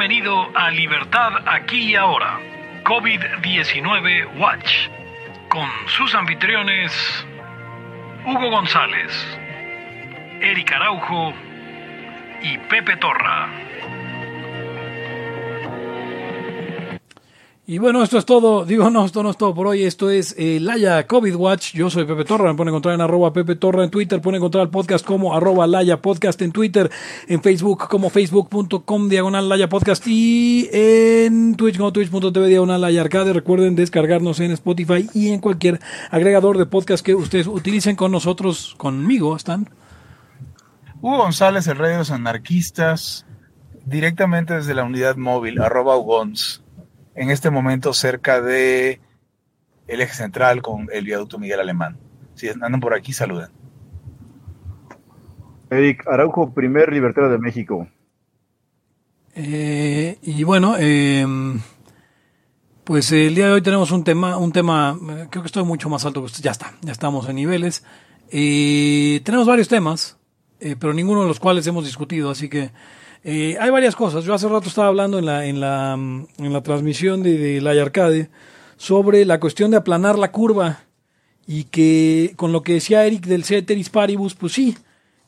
Bienvenido a Libertad aquí y ahora, COVID-19 Watch, con sus anfitriones Hugo González, Eric Araujo y Pepe Torra. Y bueno, esto es todo. Digo, no, esto no es todo por hoy. Esto es eh, Laya COVID Watch. Yo soy Pepe Torra. Me pueden encontrar en arroba Pepe Torra en Twitter. Pueden encontrar el podcast como arroba Laya Podcast en Twitter. En Facebook como facebook.com diagonal Laya Podcast. Y en Twitch como twitch.tv diagonal Laya Arcade. Recuerden descargarnos en Spotify y en cualquier agregador de podcast que ustedes utilicen con nosotros, conmigo. Están Hugo González, el rey anarquistas, directamente desde la unidad móvil, arroba Ugons en este momento cerca de el eje central con el viaducto Miguel Alemán. Si andan por aquí, saluden. Eric Araujo, primer libertario de México. Eh, y bueno, eh, pues el día de hoy tenemos un tema, un tema, eh, creo que estoy mucho más alto, ya está, ya estamos en niveles. tenemos varios temas, pero ninguno de los cuales hemos discutido, así que eh, hay varias cosas. Yo hace rato estaba hablando en la, en la, mm, en la transmisión de, de la Arcade sobre la cuestión de aplanar la curva y que con lo que decía Eric del Ceteris Paribus, pues sí.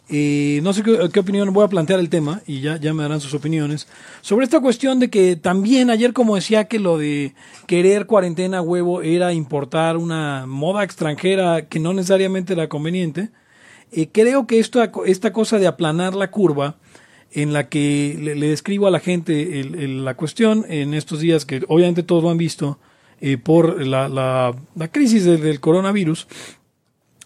Eh, no sé qué, opinión voy a plantear el tema y ya, ya me darán sus opiniones. Sobre esta cuestión de que también ayer como decía que lo de querer cuarentena huevo era importar una moda extranjera que no necesariamente era conveniente, eh, creo que esto, esta cosa de aplanar la curva en la que le, describo a la gente el, la cuestión en estos días que obviamente todos lo han visto eh, por la, la, la crisis del, coronavirus,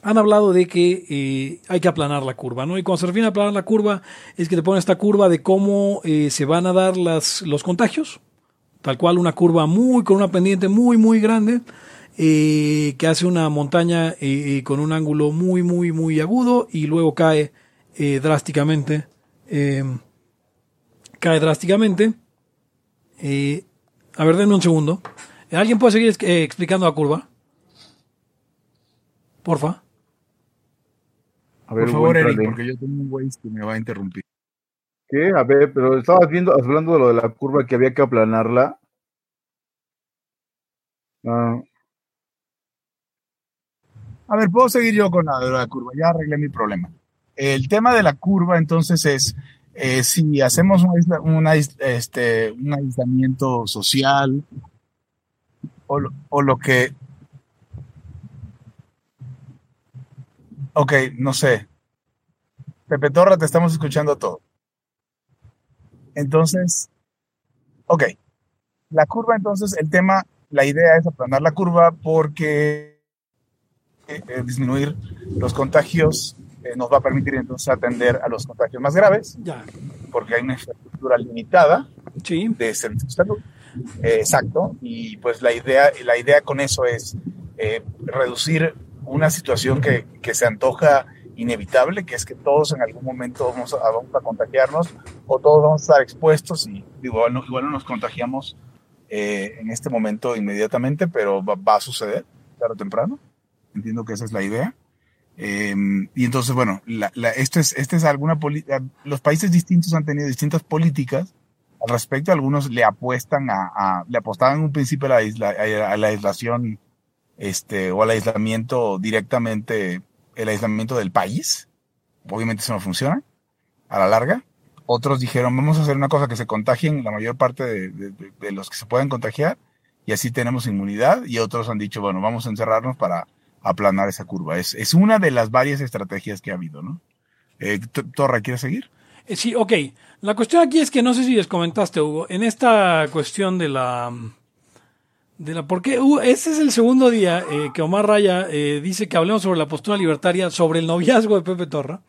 han hablado de que eh, hay que aplanar la curva, ¿no? Y cuando se refiere a aplanar la curva es que te pone esta curva de cómo eh, se van a dar las, los contagios, tal cual una curva muy, con una pendiente muy, muy grande, eh, que hace una montaña eh, con un ángulo muy, muy, muy agudo y luego cae eh, drásticamente cae drásticamente. Eh, a ver, denme un segundo. ¿Alguien puede seguir eh, explicando la curva? Porfa. A ver, Por favor, Eric, porque yo tengo un güey que me va a interrumpir. ¿Qué? A ver, pero estabas viendo, hablando de lo de la curva que había que aplanarla. Ah. A ver, puedo seguir yo con la curva. Ya arreglé mi problema. El tema de la curva, entonces, es eh, si hacemos una, una, este, un aislamiento social o lo, o lo que... Ok, no sé. Pepe Torra, te estamos escuchando todo. Entonces, ok. La curva, entonces, el tema, la idea es aplanar la curva porque eh, disminuir los contagios eh, nos va a permitir entonces atender a los contagios más graves, ya. porque hay una infraestructura limitada sí. de servicios de salud. Eh, exacto, y pues la idea, la idea con eso es eh, reducir una situación que, que, se antoja inevitable, que es que todos en algún momento vamos a, vamos a contagiarnos o todos vamos a estar expuestos y igual no, igual no nos contagiamos eh, en este momento inmediatamente, pero va, va a suceder tarde o temprano. Entiendo que esa es la idea. Eh, y entonces, bueno, la, la, esto es, este es alguna los países distintos han tenido distintas políticas al respecto. Algunos le apuestan a, a le apostaban en un principio a la, isla, a la aislación, este, o al aislamiento directamente, el aislamiento del país. Obviamente eso no funciona a la larga. Otros dijeron, vamos a hacer una cosa que se contagien la mayor parte de, de, de, los que se pueden contagiar y así tenemos inmunidad. Y otros han dicho, bueno, vamos a encerrarnos para aplanar esa curva. Es, es una de las varias estrategias que ha habido, ¿no? Eh, Torra, ¿quieres seguir? Eh, sí, ok. La cuestión aquí es que no sé si les comentaste, Hugo, en esta cuestión de la... De la porque uh, ese es el segundo día eh, que Omar Raya dice que hablemos sobre la postura libertaria, sobre el noviazgo de Pepe Torra.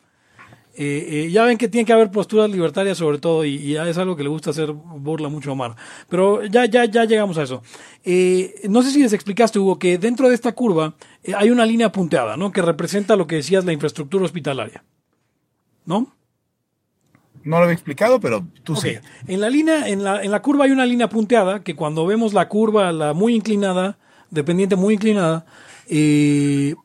Ya ven que tiene que haber posturas libertarias sobre todo y, y, es algo que le gusta hacer burla mucho a Omar. Pero ya, ya, ya llegamos a eso. No sé si les explicaste, Hugo, que dentro de esta curva hay una línea punteada, ¿no? Que representa lo que decías, la infraestructura hospitalaria. ¿No? No lo había explicado, pero tú okay. sí. En la línea, en la, en la curva hay una línea punteada que cuando vemos la curva, la muy inclinada, dependiente muy inclinada, eh,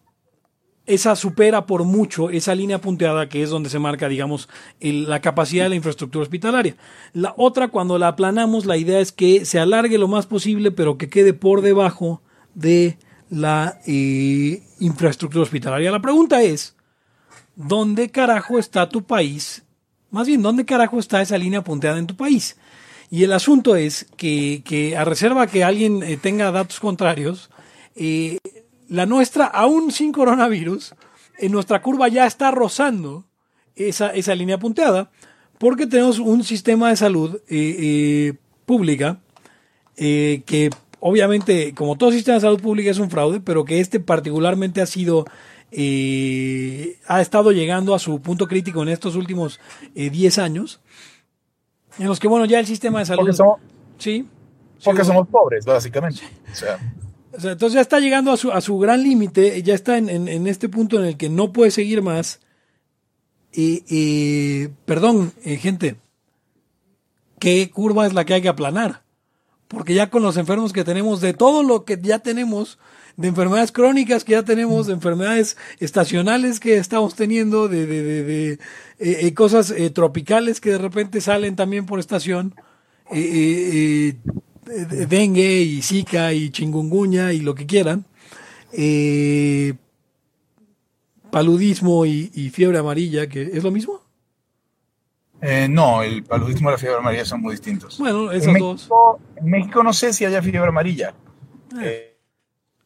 esa supera por mucho esa línea punteada que es donde se marca, digamos, el- la capacidad de la infraestructura hospitalaria. La otra, cuando la aplanamos, la idea es que se alargue lo más posible, pero que quede por debajo de la eh, infraestructura hospitalaria. La pregunta es, ¿dónde carajo está tu país? Más bien, ¿dónde carajo está esa línea punteada en tu país? Y el asunto es que, que a reserva que alguien eh, tenga datos contrarios, eh, la nuestra, aún sin coronavirus, en nuestra curva ya está rozando esa, esa línea punteada, porque tenemos un sistema de salud pública que obviamente, como todo sistema de salud pública es un fraude, pero que este particularmente ha sido, eh, ha estado llegando a su punto crítico en estos últimos eh, 10 años, en los que, bueno, ya el sistema de salud... Porque somos, sí. porque sí, somos pobres, básicamente. O sea, o sea, entonces ya está llegando a su, a su gran límite, ya está en, en- en este punto en el que no puede seguir más. Y, y, perdón, eh, gente, ¿qué curva es la que hay que aplanar? Porque ya con los enfermos que tenemos, de todo lo que ya tenemos, de enfermedades crónicas que ya tenemos, de enfermedades estacionales que estamos teniendo, de, de, de- de, eh, eh, cosas eh, tropicales que de repente salen también por estación, eh, eh, de- dengue y zika y chingunguña y lo que quieran, paludismo y fiebre amarilla, que es lo mismo. Eh, no, el paludismo y la fiebre amarilla son muy distintos. Bueno, en, esas dos. México, en México no sé si haya fiebre amarilla. Eh,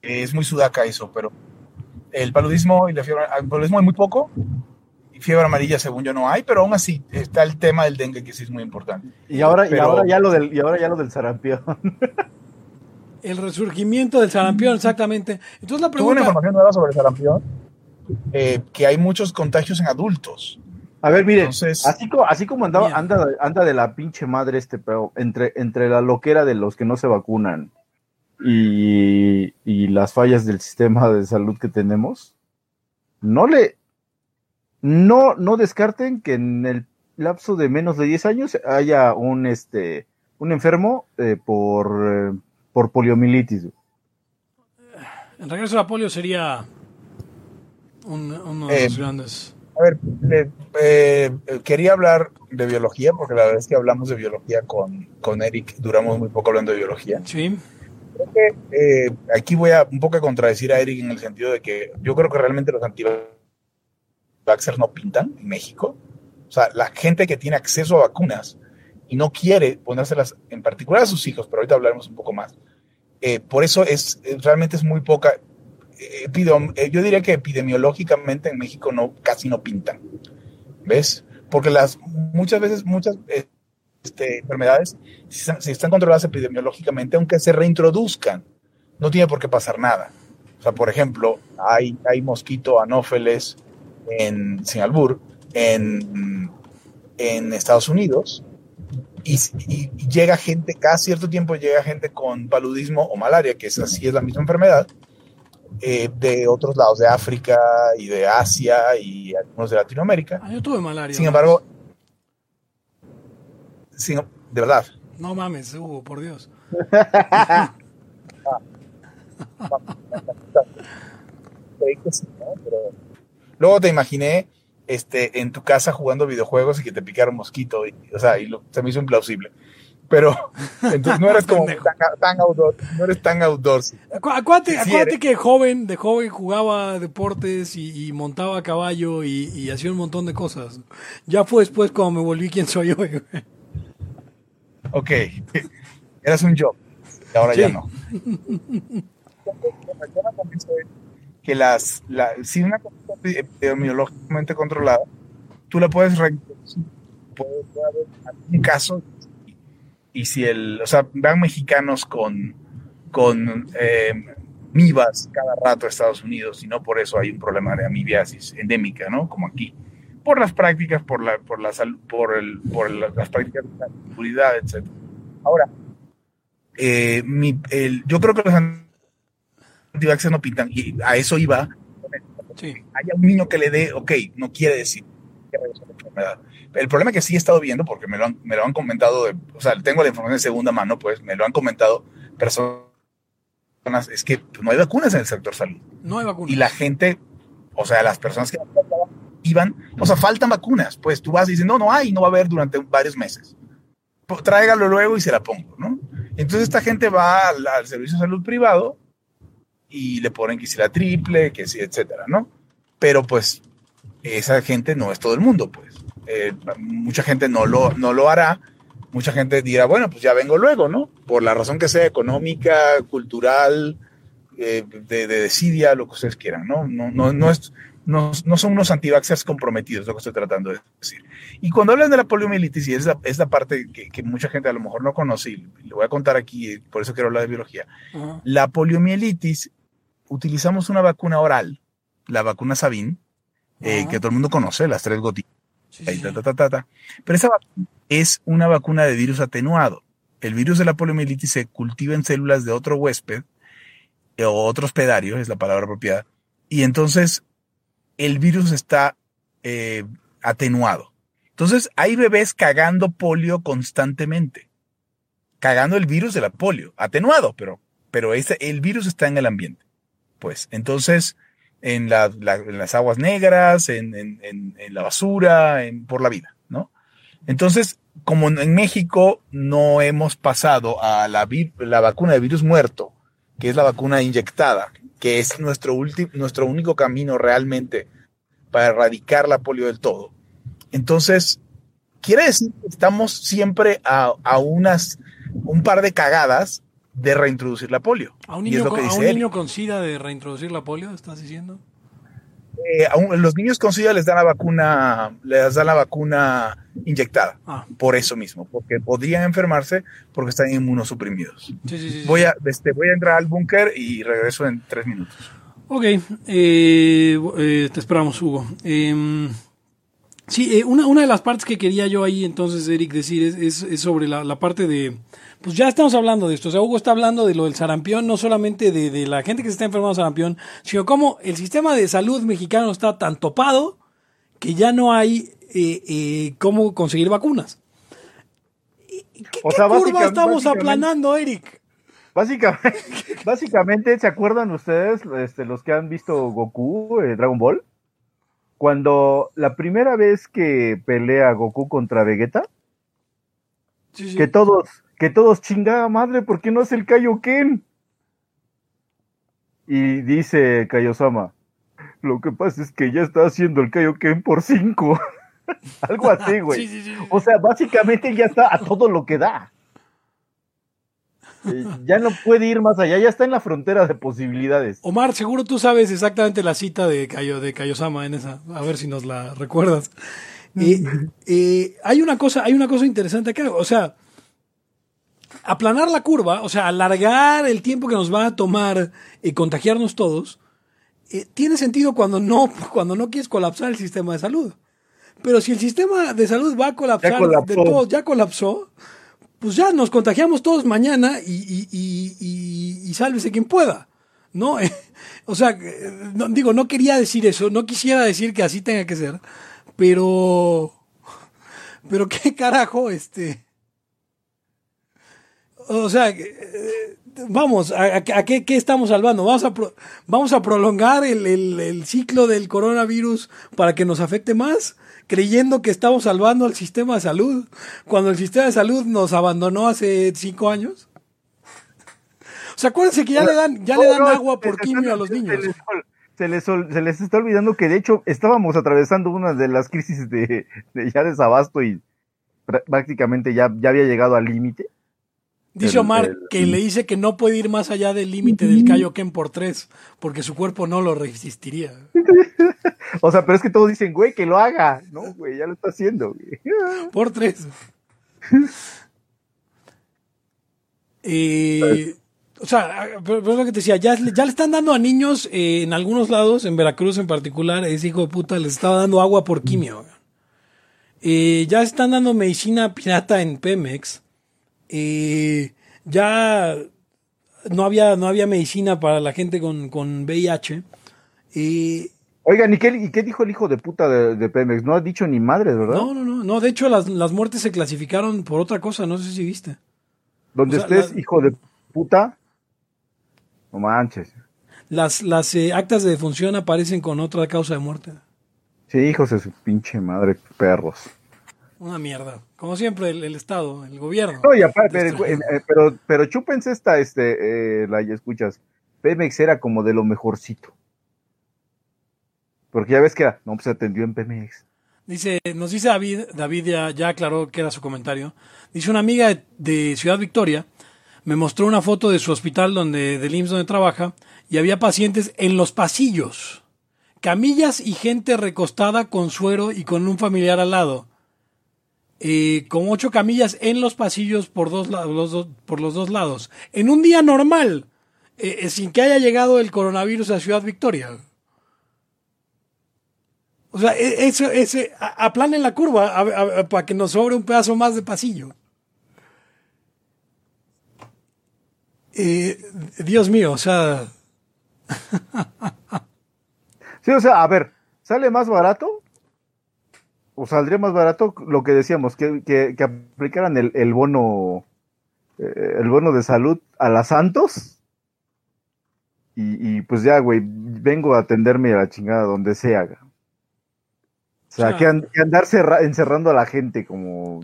es muy sudaca eso, pero el paludismo y la fiebre, el paludismo hay muy poco. Y fiebre amarilla, según yo, no hay, pero aún así está el tema del dengue, que sí es muy importante. Y ahora, y ahora ya lo del, y ahora ya lo del sarampión. El resurgimiento del sarampión, exactamente. Entonces la Tuve una pregunta... información nueva sobre el sarampión, eh, que hay muchos contagios en adultos. A ver, miren, Entonces- así como, así como andaba, anda, anda de la pinche madre este pero entre, entre la loquera de los que no se vacunan y, y las fallas del sistema de salud que tenemos, no le, no, no descarten que en el lapso de menos de 10 años haya un, este, un enfermo eh, por, eh, por poliomielitis. El regreso a la polio sería un- uno de Eh, los grandes... A ver, le- eh, quería hablar de biología, porque la verdad es que hablamos de biología con, con Eric, duramos muy poco hablando de biología. Sí, Creo que eh, aquí voy a un poco a contradecir a Eric en el sentido de que yo creo que realmente los anti-vaxxers no pintan en México. O sea, la gente que tiene acceso a vacunas y no quiere ponérselas en particular a sus hijos, pero ahorita hablaremos un poco más. eh, por eso es eh, realmente es muy poca. Eh, yo diría que epidemiológicamente en México no casi no pintan. ¿Ves? Porque las muchas veces muchas este, enfermedades si están, controladas epidemiológicamente, aunque se reintroduzcan, no tiene por qué pasar nada. O sea, por ejemplo, hay, hay mosquito anófeles en sin albur en, en Estados Unidos y- y llega gente, cada cierto tiempo llega gente con paludismo o malaria, que es así, es la misma enfermedad, eh, de otros lados de África y de Asia y algunos de Latinoamérica. Ah, yo tuve malaria. Sin embargo, sin- de verdad, No mames, Hugo, por Dios. luego te imaginé este, en tu casa jugando videojuegos y que te picara un mosquito, y, o sea, y lo- se me hizo implausible. Pero entonces no eres como tan, tan outdoor, no eres tan outdoors. Acu- Acuérdate, Sí, acuérdate que joven, de joven jugaba deportes y, y montaba a caballo y, y hacía un montón de cosas. Ya fue después cuando me volví quien soy hoy. Ok, eras un job, y ahora ya Sí. no. Eso es que las, la, si una cosa está epidemiológicamente controlada, tú la puedes. Puede, puede haber algún caso y si el, o sea, van mexicanos con, con eh, cada rato a Estados Unidos y no por eso hay un problema de amibiasis endémica, ¿no? Como aquí. Por las prácticas, por la, por la salud, por el, por la- las prácticas de la seguridad, etc. Ahora, eh, mi- el- yo creo que los antivaxxers no pintan, y a eso iba. Sí. Haya un niño que le dé, ok, no quiere decir que la enfermedad. El problema que sí he estado viendo, porque me lo han, me lo han comentado, de- o sea, tengo la información de segunda mano, pues me lo han comentado personas, es que no hay vacunas en el sector salud. No hay vacuna. Y la gente, O sea, las personas que iban, o sea, faltan vacunas. Pues tú vas y dices, no, no hay, no va a haber durante varios meses. Pues, tráigalo luego y se la pongo, ¿no? Entonces esta gente va al, al servicio de salud privado y le ponen que si la triple, que si, etcétera, ¿no? Pero pues esa gente no es todo el mundo, pues. Eh, mucha gente no lo, no lo hará. Mucha gente dirá, bueno, pues ya vengo luego, ¿no? Por la razón que sea, económica, cultural, eh, de, de, desidia, lo que ustedes quieran, ¿no? No, no, no, es, no, no son unos antivaxxers comprometidos, lo que estoy tratando de decir. Y cuando hablan de la poliomielitis, y es la, es la parte que, que, mucha gente a lo mejor no conoce, y le voy a contar aquí, por eso quiero hablar de biología. Uh -huh. La poliomielitis, utilizamos una vacuna oral, la vacuna Sabin, eh, uh -huh. que todo el mundo conoce, las tres gotitas. Sí, sí. Ta, ta, ta, Pero esa vacuna es una vacuna de virus atenuado. El virus de la poliomielitis se cultiva en células de otro huésped eh, o otro hospedario, es la palabra apropiada, y entonces el virus está eh, atenuado. Entonces hay bebés cagando polio constantemente, cagando el virus de la polio, atenuado, pero, pero ese, el virus está en el ambiente. Pues entonces en, la, la, en las aguas negras, en la basura, por la vida, ¿no? Entonces, como en México no hemos pasado a la, la vacuna de virus muerto, que es la vacuna inyectada, que es nuestro, nuestro único camino realmente para erradicar la polio del todo. Entonces, quiere decir que estamos siempre a, a unas, un par de cagadas de reintroducir la polio. ¿A un niño, con, ¿a un niño con SIDA de reintroducir la polio, estás diciendo? Eh, a un, los niños con SIDA les dan la vacuna, les dan la vacuna inyectada, ah. por eso mismo, porque podrían enfermarse porque están inmunosuprimidos. Sí, sí, sí, voy, a, este, voy a entrar al búnker y regreso en tres minutos. Ok, eh, eh, te esperamos, Hugo. Eh, sí, una, una, de las partes que quería yo ahí entonces, Eric, decir es, es, es sobre la, la, parte de... Pues ya estamos hablando de esto, o sea, Hugo está hablando de lo del sarampión, no solamente de, de la gente que se está enfermando de sarampión, sino cómo el sistema de salud mexicano está tan topado que ya no hay eh, eh, cómo conseguir vacunas. ¿Qué, o sea, ¿qué curva estamos aplanando, Eric? Básicamente, básicamente, ¿se acuerdan ustedes, este, los que han visto Goku, eh, Dragon Ball? Cuando la primera vez que pelea Goku contra Vegeta, sí, sí. que todos, que todos chingada madre, ¿por qué no es el Kaioken? Y dice Kaiosama, lo que pasa es que ya está haciendo el Kaioken por cinco. Algo así, güey. Sí, o sea, básicamente ya está a todo lo que da. Eh, ya no puede ir más allá, ya está en la frontera de posibilidades. Omar, seguro tú sabes exactamente la cita de Kayo, de Kayosama en esa, a ver si nos la recuerdas. Eh, eh, hay una cosa, hay una cosa interesante acá, o sea, aplanar la curva, o sea, alargar el tiempo que nos va a tomar eh, contagiarnos todos, tiene sentido cuando no, cuando no quieres colapsar el sistema de salud. Pero si el sistema de salud va a colapsar de todos, ya colapsó, pues ya nos contagiamos todos mañana y, y, y, y sálvese quien pueda, ¿no? o sea, no, digo, no quería decir eso, no quisiera decir que así tenga que ser, pero, pero qué carajo, este, o sea, vamos, ¿a, a qué, qué, estamos salvando? ¿Vamos a, pro, vamos a prolongar el, el, el ciclo del coronavirus para que nos afecte más? creyendo que estamos salvando al sistema de salud, cuando el sistema de salud nos abandonó hace cinco años. O sea, acuérdense que ya le dan, ya le dan agua por quimio a los niños. Se les, se les está olvidando que de hecho estábamos atravesando una de las crisis de, de ya desabasto y prácticamente ya, ya había llegado al límite. Dice Omar el, el, que le dice que no puede ir más allá del límite del Kaioken por tres, porque su cuerpo no lo resistiría. o sea, pero es que todos dicen, güey, que lo haga. No, güey, ya lo está haciendo. Güey. Por tres. eh, o sea, pero, pero, lo que te decía, ya, ya le están dando a niños eh, en algunos lados, en Veracruz en particular, ese hijo de puta les estaba dando agua por quimio. Eh, ya están dando medicina pirata en Pemex eh, ya no había, no había medicina para la gente con, con VIH. Eh, Oigan, ¿y qué, ¿y qué, dijo el hijo de puta de, de, Pemex? No ha dicho ni madre, ¿verdad? No, no, no, no. De hecho, las, las muertes se clasificaron por otra cosa, no sé si viste. Donde o sea, estés, la... hijo de puta, no manches. las, las eh, actas de defunción aparecen con otra causa de muerte. Sí, hijos de su pinche madre, perros. Una mierda. Como siempre, el, el Estado, el gobierno. No, y aparte, pero, eh, pero, pero chúpense esta, este, eh, la ya escuchas. Pemex era como de lo mejorcito. Porque ya ves que no, pues se atendió en Pemex. Dice, nos dice David, David ya, ya aclaró que era su comentario. Dice una amiga de, de, Ciudad Victoria me mostró una foto de su hospital donde, del IMSS donde trabaja, y había pacientes en los pasillos. Camillas y gente recostada con suero y con un familiar al lado. Eh, con ocho camillas en los pasillos por, dos, los dos, por los dos lados. En un día normal, eh, sin que haya llegado el coronavirus a Ciudad Victoria. O sea, e, eso, ese, aplanen la curva para que nos sobre un pedazo más de pasillo. Eh, Dios mío, o sea. sí, o sea, a ver, ¿sale más barato? ¿O saldría más barato lo que decíamos, que, que, que aplicaran el, el bono eh, el bono de salud a las Santos? Y, y pues ya, güey, vengo a atenderme a la chingada donde sea. O sea, que, and, que, andar cerra, encerrando a la gente como... O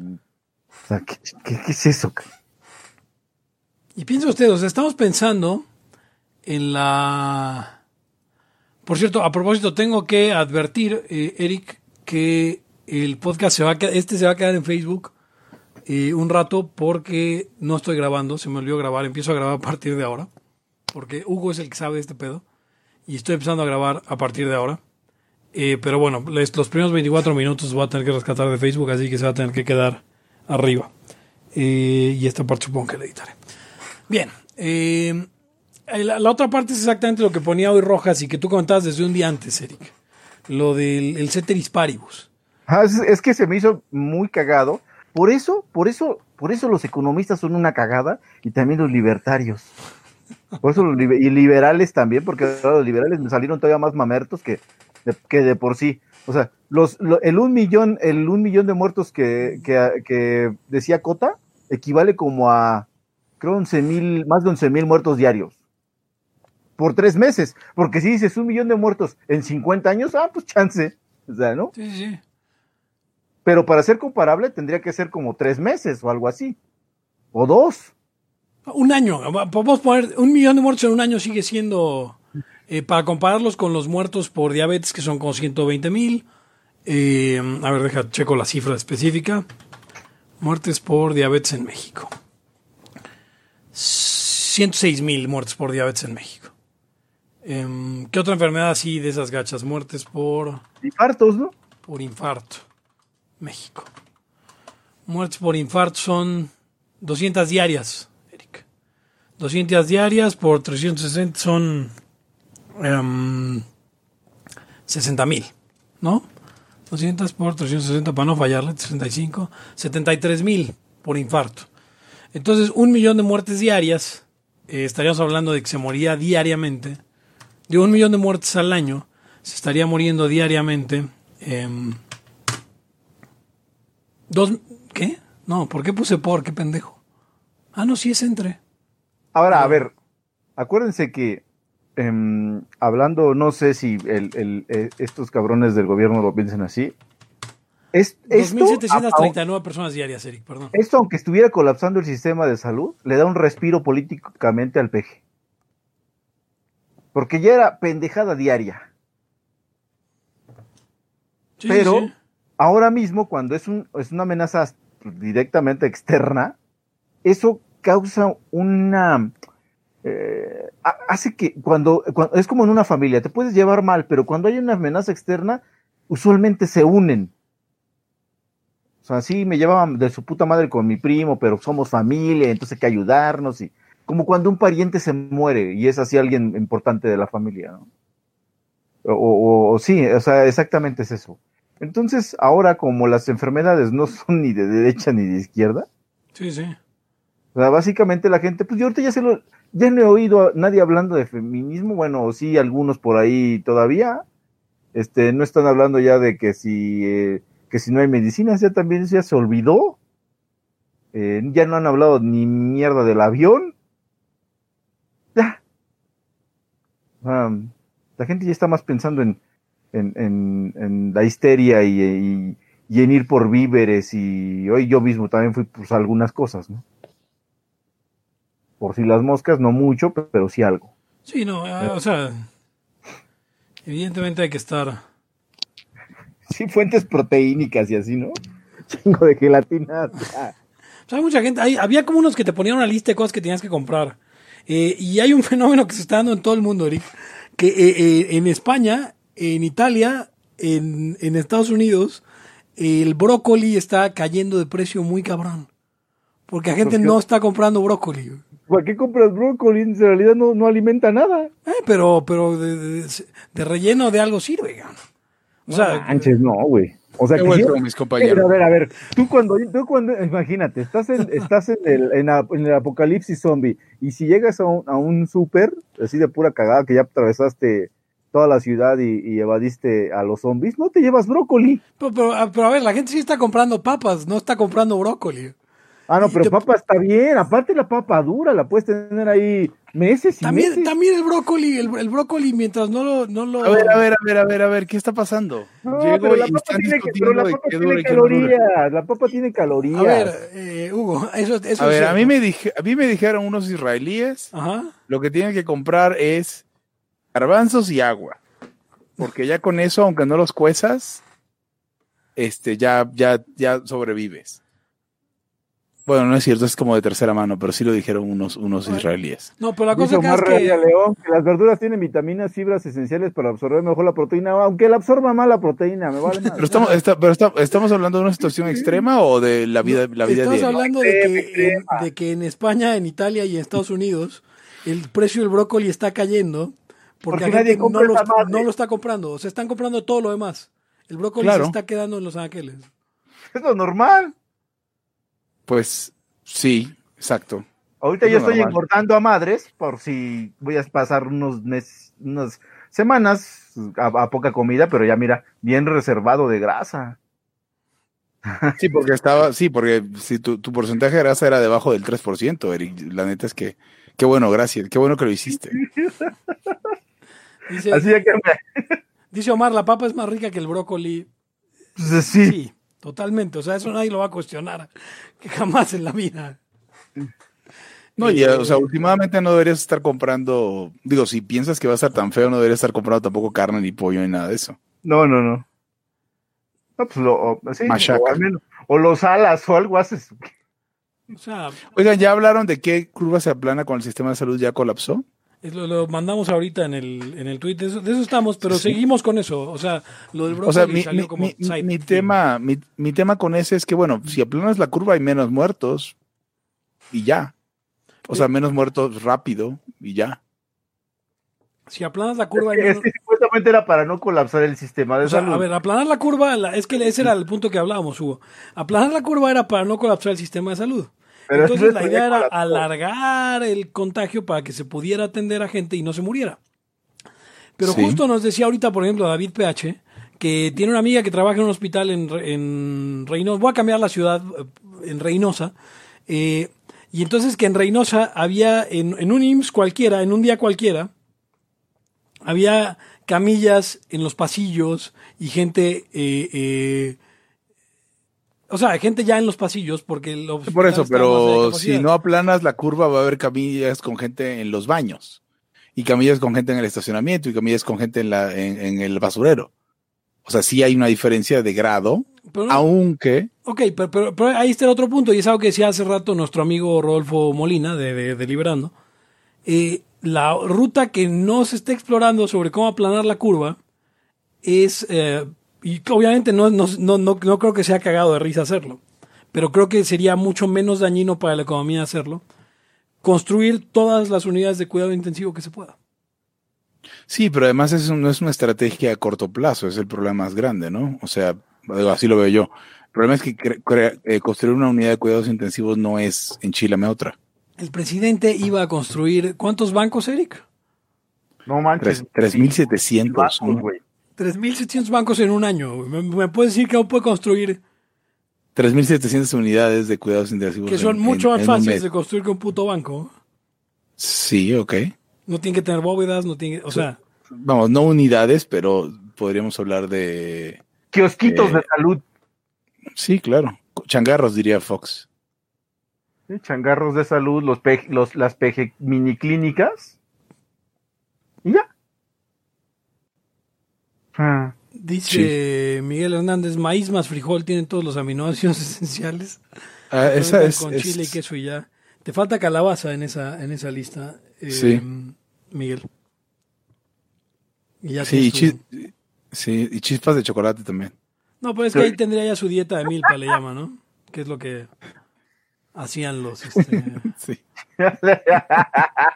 sea, ¿qué, qué, qué es eso? Y piensa usted, o sea, estamos pensando en la... Por cierto, a propósito, tengo que advertir, eh, Eric, que el podcast se va este se va a quedar en Facebook eh, un rato porque no estoy grabando, se me olvidó grabar, empiezo a grabar a partir de ahora, porque Hugo es el que sabe de este pedo, y estoy empezando a grabar a partir de ahora. Eh, pero bueno, los primeros 24 minutos voy a tener que rescatar de Facebook, así que se va a tener que quedar arriba. Eh, y esta parte supongo que la editaré. Bien, eh, la, la, otra parte es exactamente lo que ponía hoy Rojas y que tú comentabas desde un día antes, Eric. Lo del el Ceteris Paribus. Ah, es, que se me hizo muy cagado. Por eso, por eso, por eso los economistas son una cagada y también los libertarios. Por eso los y liberales también, porque los liberales me salieron todavía más mamertos que de, que de por sí. O sea, los, lo, el un millón, el un millón de muertos que, que, que decía Cota equivale como a creo 11 mil, más de 11 mil muertos diarios. Por tres meses. Porque si dices un millón de muertos en 50 años, ah, pues chance. O sea, ¿no? Sí, sí. Pero para ser comparable tendría que ser como tres meses o algo así. O dos. Un año. Podemos poner un millón de muertos en un año sigue siendo, eh, para compararlos con los muertos por diabetes, que son como 120 mil. Eh, a ver, deja, checo la cifra específica. Muertes por diabetes en México. 106 mil muertes por diabetes en México. Eh, ¿Qué otra enfermedad así de esas gachas? Muertes por... Infartos, ¿no? Por infarto. México. Muertes por infarto son 200 diarias, Eric. 200 diarias por 360 son um, 60 mil, ¿no? 200 por 360 para no fallarle, 65, 73 mil por infarto. Entonces, un millón de muertes diarias, eh, estaríamos hablando de que se moría diariamente, de un millón de muertes al año, se estaría muriendo diariamente. Eh, dos, ¿Qué? No, ¿por qué puse por? ¿Qué pendejo? Ah, no, sí es entre. Ahora, a ver, acuérdense que eh, hablando, no sé si el, el, el, estos cabrones del gobierno lo piensan así, es, 2.739 personas diarias, Eric, perdón. Esto, aunque estuviera colapsando el sistema de salud, le da un respiro políticamente al peje. Porque ya era pendejada diaria. Sí, Pero sí. Ahora mismo, cuando es, un, es una amenaza directamente externa, eso causa una... Eh, hace que cuando, es como en una familia, te puedes llevar mal, pero cuando hay una amenaza externa, usualmente se unen o sea, sí, me llevaba de su puta madre con mi primo, pero somos familia, entonces hay que ayudarnos y como cuando un pariente se muere y es así alguien importante de la familia, ¿no? O, o, sí, o sea, exactamente es eso. Entonces, ahora como las enfermedades no son ni de derecha ni de izquierda. Sí, sí. O sea, básicamente la gente, pues yo ahorita ya se lo, ya no he oído a nadie hablando de feminismo, bueno, sí, algunos por ahí todavía, este, no están hablando ya de que si, eh, que si no hay medicinas ya también ya se olvidó. Eh, ya no han hablado ni mierda del avión. Ya. Um, la gente ya está más pensando en, en, en, en la histeria y, y, y, en ir por víveres y hoy yo mismo también fui por algunas cosas, ¿no? Por si las moscas, no mucho, pero sí algo. Sí, no, o sea, evidentemente hay que estar... Sí, fuentes proteínicas y así, ¿no? Chingo de gelatina. O sea, hay mucha gente, hay, había como unos que te ponían una lista de cosas que tenías que comprar. Eh, y hay un fenómeno que se está dando en todo el mundo, Eric, que eh, eh, en España, en Italia, en, en, Estados Unidos, el brócoli está cayendo de precio muy cabrón. Porque la gente no está comprando brócoli. ¿Para qué compras brócoli? En realidad no, no alimenta nada. pero pero de, de, de, relleno de algo sirve. O sea, Sánchez, no, güey. O sea, que yo, mis compañeros. A ver, a ver, tú cuando, tú cuando imagínate, estás en, estás en el, en, en el apocalipsis zombie y si llegas a un, a un súper, así de pura cagada, que ya atravesaste toda la ciudad y, y, evadiste a los zombies, no te llevas brócoli. Pero, pero, pero, a ver, la gente sí está comprando papas, no está comprando brócoli. Ah, no, pero te... papa está bien. Aparte la papa dura, la puedes tener ahí meses y también, meses. También el brócoli, el, el, brócoli mientras no lo, no lo... A ver, a ver, a ver, a ver, a ver, ¿qué está pasando? No, Llego pero la papa tiene, que, pero la papa tiene calorías, la papa tiene calorías. A ver, eh, Hugo, eso, eso A ver, a mí, me dije, a mí me dijeron unos israelíes, Ajá. lo que tienen que comprar es garbanzos y agua. Porque ya con eso, aunque no los cuezas, este, ya, ya, ya sobrevives. Bueno, no es cierto, es como de tercera mano, pero sí lo dijeron unos, unos israelíes. No, pero la cosa Dice es que... León, que las verduras tienen vitaminas, fibras esenciales para absorber mejor la proteína, aunque la absorba mal la proteína, me vale más. pero estamos, está, pero está, estamos hablando de una situación extrema o de la vida, la vida Estamos diaria. hablando de que, en, de que en España, en Italia y en Estados Unidos el precio del brócoli está cayendo porque, nadie no lo, no lo está comprando. O sea, están comprando todo lo demás. El brócoli Claro. se está quedando en Los Ángeles. Es lo normal. Pues sí, exacto. Ahorita Es yo estoy normal. engordando a madres por si voy a pasar unos meses, unas semanas a, a poca comida, pero ya mira, bien reservado de grasa. Sí, porque estaba, sí, porque si tu, tu porcentaje de grasa era debajo del 3%, Eric, la neta es que, qué bueno, gracias, qué bueno que lo hiciste. Dice, Así que me- dice Omar, la papa es más rica que el brócoli. pues, sí. Sí, totalmente. O sea, eso nadie lo va a cuestionar. Que jamás en la vida. No, y, o sea, últimamente no deberías estar comprando, digo, si piensas que va a estar tan feo, no deberías estar comprando tampoco carne ni pollo ni nada de eso. No, no, no. No, pues lo, o, sí, Machaca. o, al menos- o los alas o algo haces. O sea, Oigan, ¿ya hablaron de qué curva se aplana con el sistema de salud ya colapsó? Lo, lo mandamos ahorita en el, en el tweet. De eso, de eso estamos, pero seguimos con eso. O sea, lo del brócoli O sea, mi, salió mi- como mi- side mi tema, mi, mi tema con ese es que, bueno, si aplanas la curva hay menos muertos y ya. O sea, menos muertos rápido y ya. Si aplanas la curva... Es menos- que supuestamente era para no colapsar el sistema de O sea, salud. a ver, aplanar la curva, la- es que ese era el punto que hablábamos, Hugo. Aplanar la curva era para no colapsar el sistema de salud. Pero Entonces la idea era alargar el contagio para que se pudiera atender a gente y no se muriera. Pero Sí. justo nos decía ahorita, por ejemplo, David PH, que tiene una amiga que trabaja en un hospital en, en Reynosa. Voy a cambiar la ciudad eh, en Reynosa. eh, y entonces que en Reynosa había, en, en un IMSS cualquiera, en un día cualquiera, había camillas en los pasillos y gente, eh, eh, o sea, gente ya en los pasillos porque el Por eso, pero si no aplanas la curva va a haber camillas con gente en los baños y camillas con gente en el estacionamiento y camillas con gente en, la, en, en el basurero. O sea, sí hay una diferencia de grado, Pero aunque... Ok, pero, pero- pero ahí está el otro punto, y es algo que decía hace rato nuestro amigo Rodolfo Molina de, de, de Liberando. Eh, la ruta que no se está explorando sobre cómo aplanar la curva es, eh, y obviamente no, no, no, no, no creo que sea cagado de risa hacerlo, pero creo que sería mucho menos dañino para la economía hacerlo, construir todas las unidades de cuidado intensivo que se pueda. Sí, pero además eso no es una estrategia a corto plazo, es el problema más grande, ¿no? O sea, así lo veo yo. El problema es que eh, construir una unidad de cuidados intensivos no es enchilame otra. El presidente iba a construir, ¿cuántos bancos, Eric? No manches. Tres- 3.700, Bancos, ¿no? güey. 3.700 bancos en un año. ¿Me, me puedes decir que aún puede construir 3.700 unidades de cuidados intensivos. que son en- mucho en- más en fáciles de construir que un puto banco. Sí, ok. No tiene que tener bóvedas, no tiene, o sea, Vamos, no unidades, pero podríamos hablar de. Kiosquitos Eh, de salud. Sí, claro. Changarros, diría Fox. ¿sí? Changarros de salud, los, pe- los las PG mini clínicas. Y ya. Ah, dice Miguel Hernández, maíz más frijol tienen todos los aminoácidos esenciales. Ah, esa es. con es- chile y queso y ya. Te falta calabaza en esa, en esa lista, eh, Sí. Miguel. Y ya Sí, y, chis- sí, y chispas de chocolate también. No, pues es que ahí tendría ya su dieta de milpa, le llama, ¿no? Que es lo que hacían los... Este... Sí.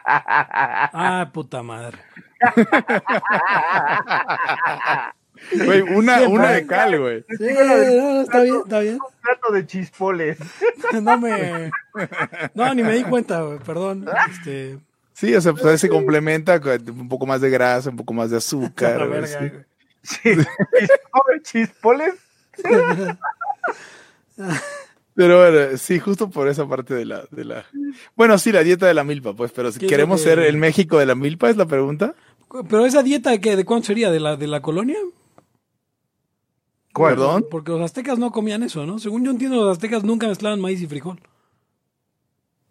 Ah, puta madre. Güey, una, Siempre. una de cal, güey. Sí, no, no, está bien, está bien. Un plato de chispoles. No me... No, ni me di cuenta, güey, perdón. Este... Sí, o sea, pues se complementa con un poco más de grasa, un poco más de azúcar. güey, verga, sí. Chispoles. Pero bueno, sí, justo por esa parte de la, de la. Bueno, sí, la dieta de la milpa, pues, pero si ¿Qué es queremos que- ser el México de la milpa, es la pregunta. Pero esa dieta, ¿qué, ¿de cuánto sería? ¿De la, de la colonia? ¿Cuál? Perdón. Porque los aztecas no comían eso, ¿no? Según yo entiendo, los aztecas nunca mezclaban maíz y frijol.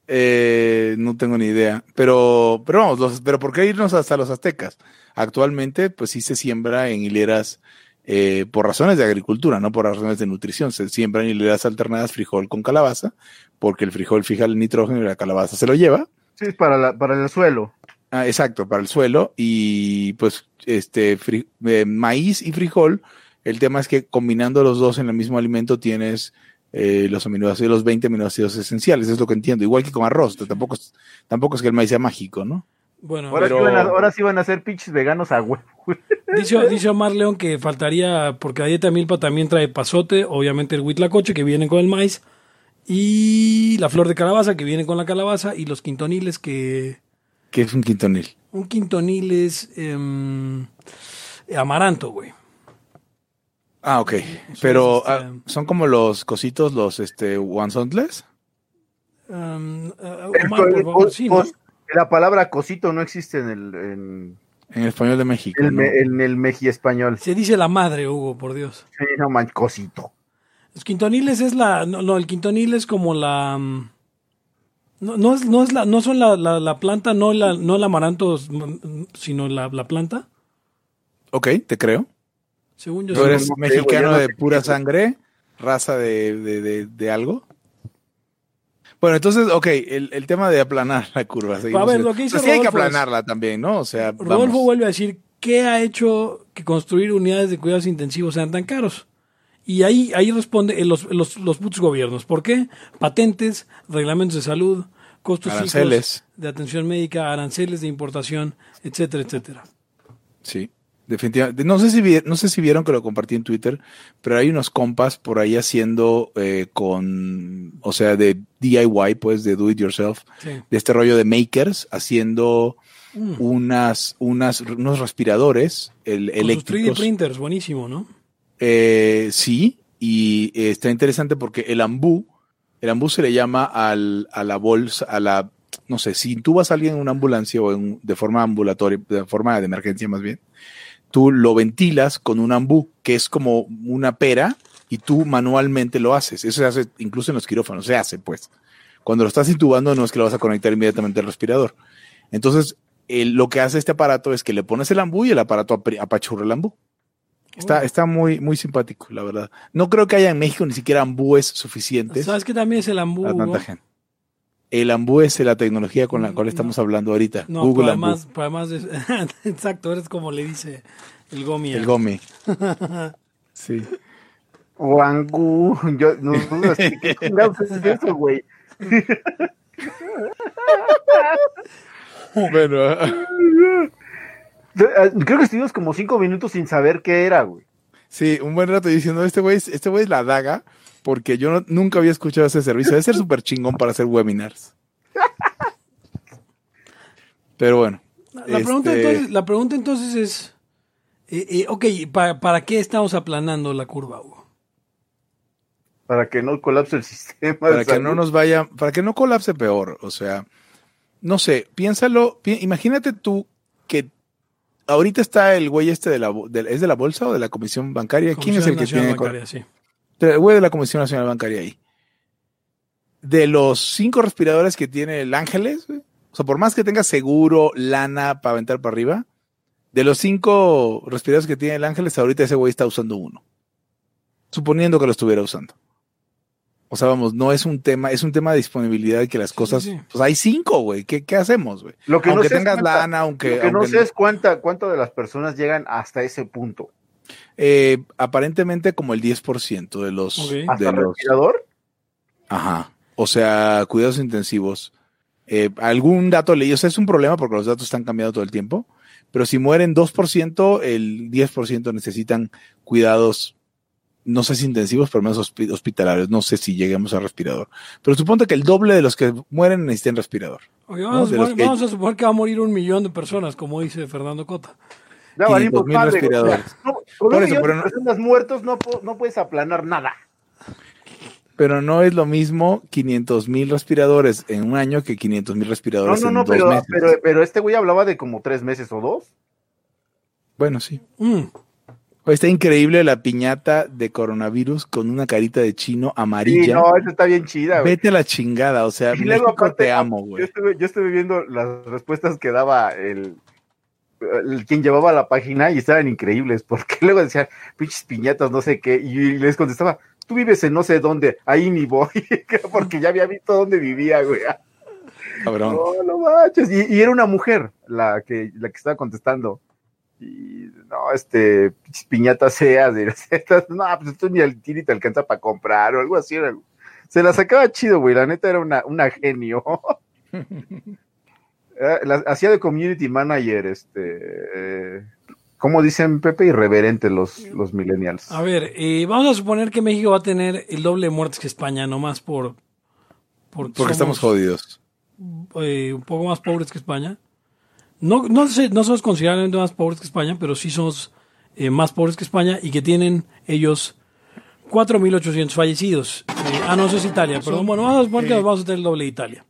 Eh, no tengo ni idea. Pero, pero vamos, los- pero ¿por qué irnos hasta los aztecas? Actualmente, pues sí se siembra en hileras eh, por razones de agricultura, no por razones de nutrición. Se siembra en hileras alternadas frijol con calabaza, porque el frijol fija el nitrógeno y la calabaza se lo lleva. Sí, es para, la, para el suelo. Ah, exacto, para el suelo. Y pues, este, fri- eh, maíz y frijol, el tema es que combinando los dos en el mismo alimento tienes eh, los aminoácidos, los 20 aminoácidos esenciales, es lo que entiendo. Igual que con arroz, tampoco es, tampoco es que el maíz sea mágico, ¿no? Bueno, Ahora, Pero- sí van a, ahora sí van a ser pinches veganos a huevo. dice, dice Omar León que faltaría, porque la dieta milpa también trae pasote, obviamente el huitlacoche que viene con el maíz, y la flor de calabaza que viene con la calabaza, y los quintoniles que... que es un quintonil? Un quintonil es em, amaranto, güey. Ah, ok. Pero este- ah, son como los cositos, los este. Em, Omar, por favor, sí, ¿no? cos- La palabra cosito no existe en el, en, En el español de México. el, ¿no? me- en el meji español. Se dice la madre, Hugo, por Dios. Sí, no man, cosito. Los quintoniles es la. No, no, el quintonil es como la. No, no es, no es la, no son la, la, la planta, no la, no el amaranto, sino la, la planta. Ok, te creo. Según yo ¿Tú eres no mexicano no de pura sangre? ¿Raza de, de, de, de algo? Bueno, entonces, ok, el, el tema de aplanar la curva. seguimos. ver, lo que dice Pues sí hay que Rodolfo es- aplanarla también, ¿no? O sea, Rodolfo vamos. vuelve a decir qué ha hecho que construir unidades de cuidados intensivos sean tan caros. Y ahí, ahí responde eh, los, los, los putos gobiernos. ¿Por qué? Patentes, reglamentos de salud, costos Aranceles. de atención médica, aranceles de importación, etcétera, etcétera. Sí, definitivamente. No sé si no sé si vieron que lo compartí en Twitter, pero hay unos compas por ahí haciendo eh, con, o sea, de DIY, pues, de do it yourself, Sí. de este rollo de makers, haciendo Mm. unas, unas, unos respiradores el, Con sus 3D eléctricos. printers, buenísimo, ¿no? Eh, sí, y eh, está interesante porque el ambú, el ambú se le llama al, a la bolsa, a la, no sé, si tú vas a alguien en una ambulancia o en- de forma ambulatoria, de forma de emergencia más bien, tú lo ventilas con un ambú, que es como una pera, y tú manualmente lo haces. Eso se hace incluso en los quirófanos, se hace pues. Cuando lo estás intubando no es que lo vas a conectar inmediatamente al respirador. Entonces, lo que hace este aparato es que le pones el ambú y el aparato apri- apachurra el ambú. Está, está muy, muy simpático, la verdad. No creo que haya en México ni siquiera ambúes suficientes ¿Sabes qué también es el ambú? para tanta Hugo? gente. El ambú es la tecnología con la cual estamos hablando ahorita. No, Google pero Ambú. además, pero además es- exacto, eres como le dice el Gomi. El Gomi. Sí. Wangu. Yo, no, no, ¿qué qué chingados es eso, güey? Bueno, Eh, Creo que estuvimos como cinco minutos sin saber qué era, güey. sí, un buen rato diciendo, este güey, es- este güey es la daga, porque yo no- nunca había escuchado ese servicio. Debe ser súper chingón para hacer webinars. Pero bueno. La, pregunta este, entonces, la pregunta entonces es, eh, eh, ok, ¿para, ¿para qué estamos aplanando la curva, Hugo? Para que no colapse el sistema. para que salud. no nos vaya, para que no colapse peor. O sea, no sé, piénsalo, pi- imagínate tú ahorita está el güey este de la, de- ¿es de la bolsa o de la comisión bancaria? ¿Quién es el que Comisión tiene? Nacional Bancaria, sí. El güey de la Comisión Nacional Bancaria ahí. De los cinco respiradores que tiene el Ángeles, güey, o sea, por más que tenga seguro, lana para aventar para arriba, de los cinco respiradores que tiene el Ángeles, ahorita ese güey está usando uno. Suponiendo que lo estuviera usando. O sea, vamos, no es un tema, es un tema de disponibilidad y que las cosas, sí. pues hay cinco, güey. ¿Qué, qué hacemos, güey? Lo que Aunque no tengas cuánta- lana, aunque, Lo que no sé es cuánta, cuánto de las personas llegan hasta ese punto. eh, aparentemente como el 10% de los, Ok. de ¿Hasta los, respirador? Ajá. O sea, cuidados intensivos. Eh, algún dato leí, o sea, es un problema porque los datos están cambiando todo el tiempo, pero si mueren 2%, el 10% necesitan cuidados, no sé si intensivos, pero menos hospi- hospitalarios. No sé si lleguemos a respirador. Pero suponte que el doble de los que mueren necesitan respirador. ¿no? vamos, a De los suponer, que- vamos a suponer que va a morir un millón de personas, como dice Fernando Cota. Ya 500 valimos mil madre, respiradores. o sea, no, con Por un eso, millón pero de no- personas muertos no, no puedes aplanar nada. Pero no es lo mismo 500 mil respiradores en un año que 500 mil No, respiradores no, en no, dos pero, meses. pero, pero este güey hablaba de como tres meses o dos. Bueno, sí. Mm. Oye, Está increíble la piñata de coronavirus con una carita de chino Sí, amarilla. no, esa está bien chida, güey. Vete a la chingada, o sea, luego, aparte, te amo, Yo güey. estuve, yo estuve viendo las respuestas que daba el, el quien llevaba la página y estaban increíbles, porque luego decían, pinches piñatas, no sé qué, y les contestaba, tú vives en no sé dónde, ahí ni voy, porque ya había visto dónde vivía, güey. Cabrón. No, no manches. Y, y era una mujer la que, la que estaba contestando. Y no, este, piñatas seas, de, no, pues esto ni el tiri te alcanza para comprar o algo así. era- se la sacaba chido, güey. La neta era una, una genio. Eh, la- hacía de community manager, este, eh, como dicen Pepe, irreverente los, los millennials. A ver, eh, vamos a suponer que México va a tener el doble de muertes que España, nomás por... por Porque estamos jodidos. eh, un poco más pobres que España. No, no, sé, no somos considerablemente más pobres que España, pero sí somos eh, más pobres que España y que tienen ellos 4.800 fallecidos. Eh, ah, no, eso es Italia, perdón. Bueno, vamos a suponer que vamos a tener el doble de Italia.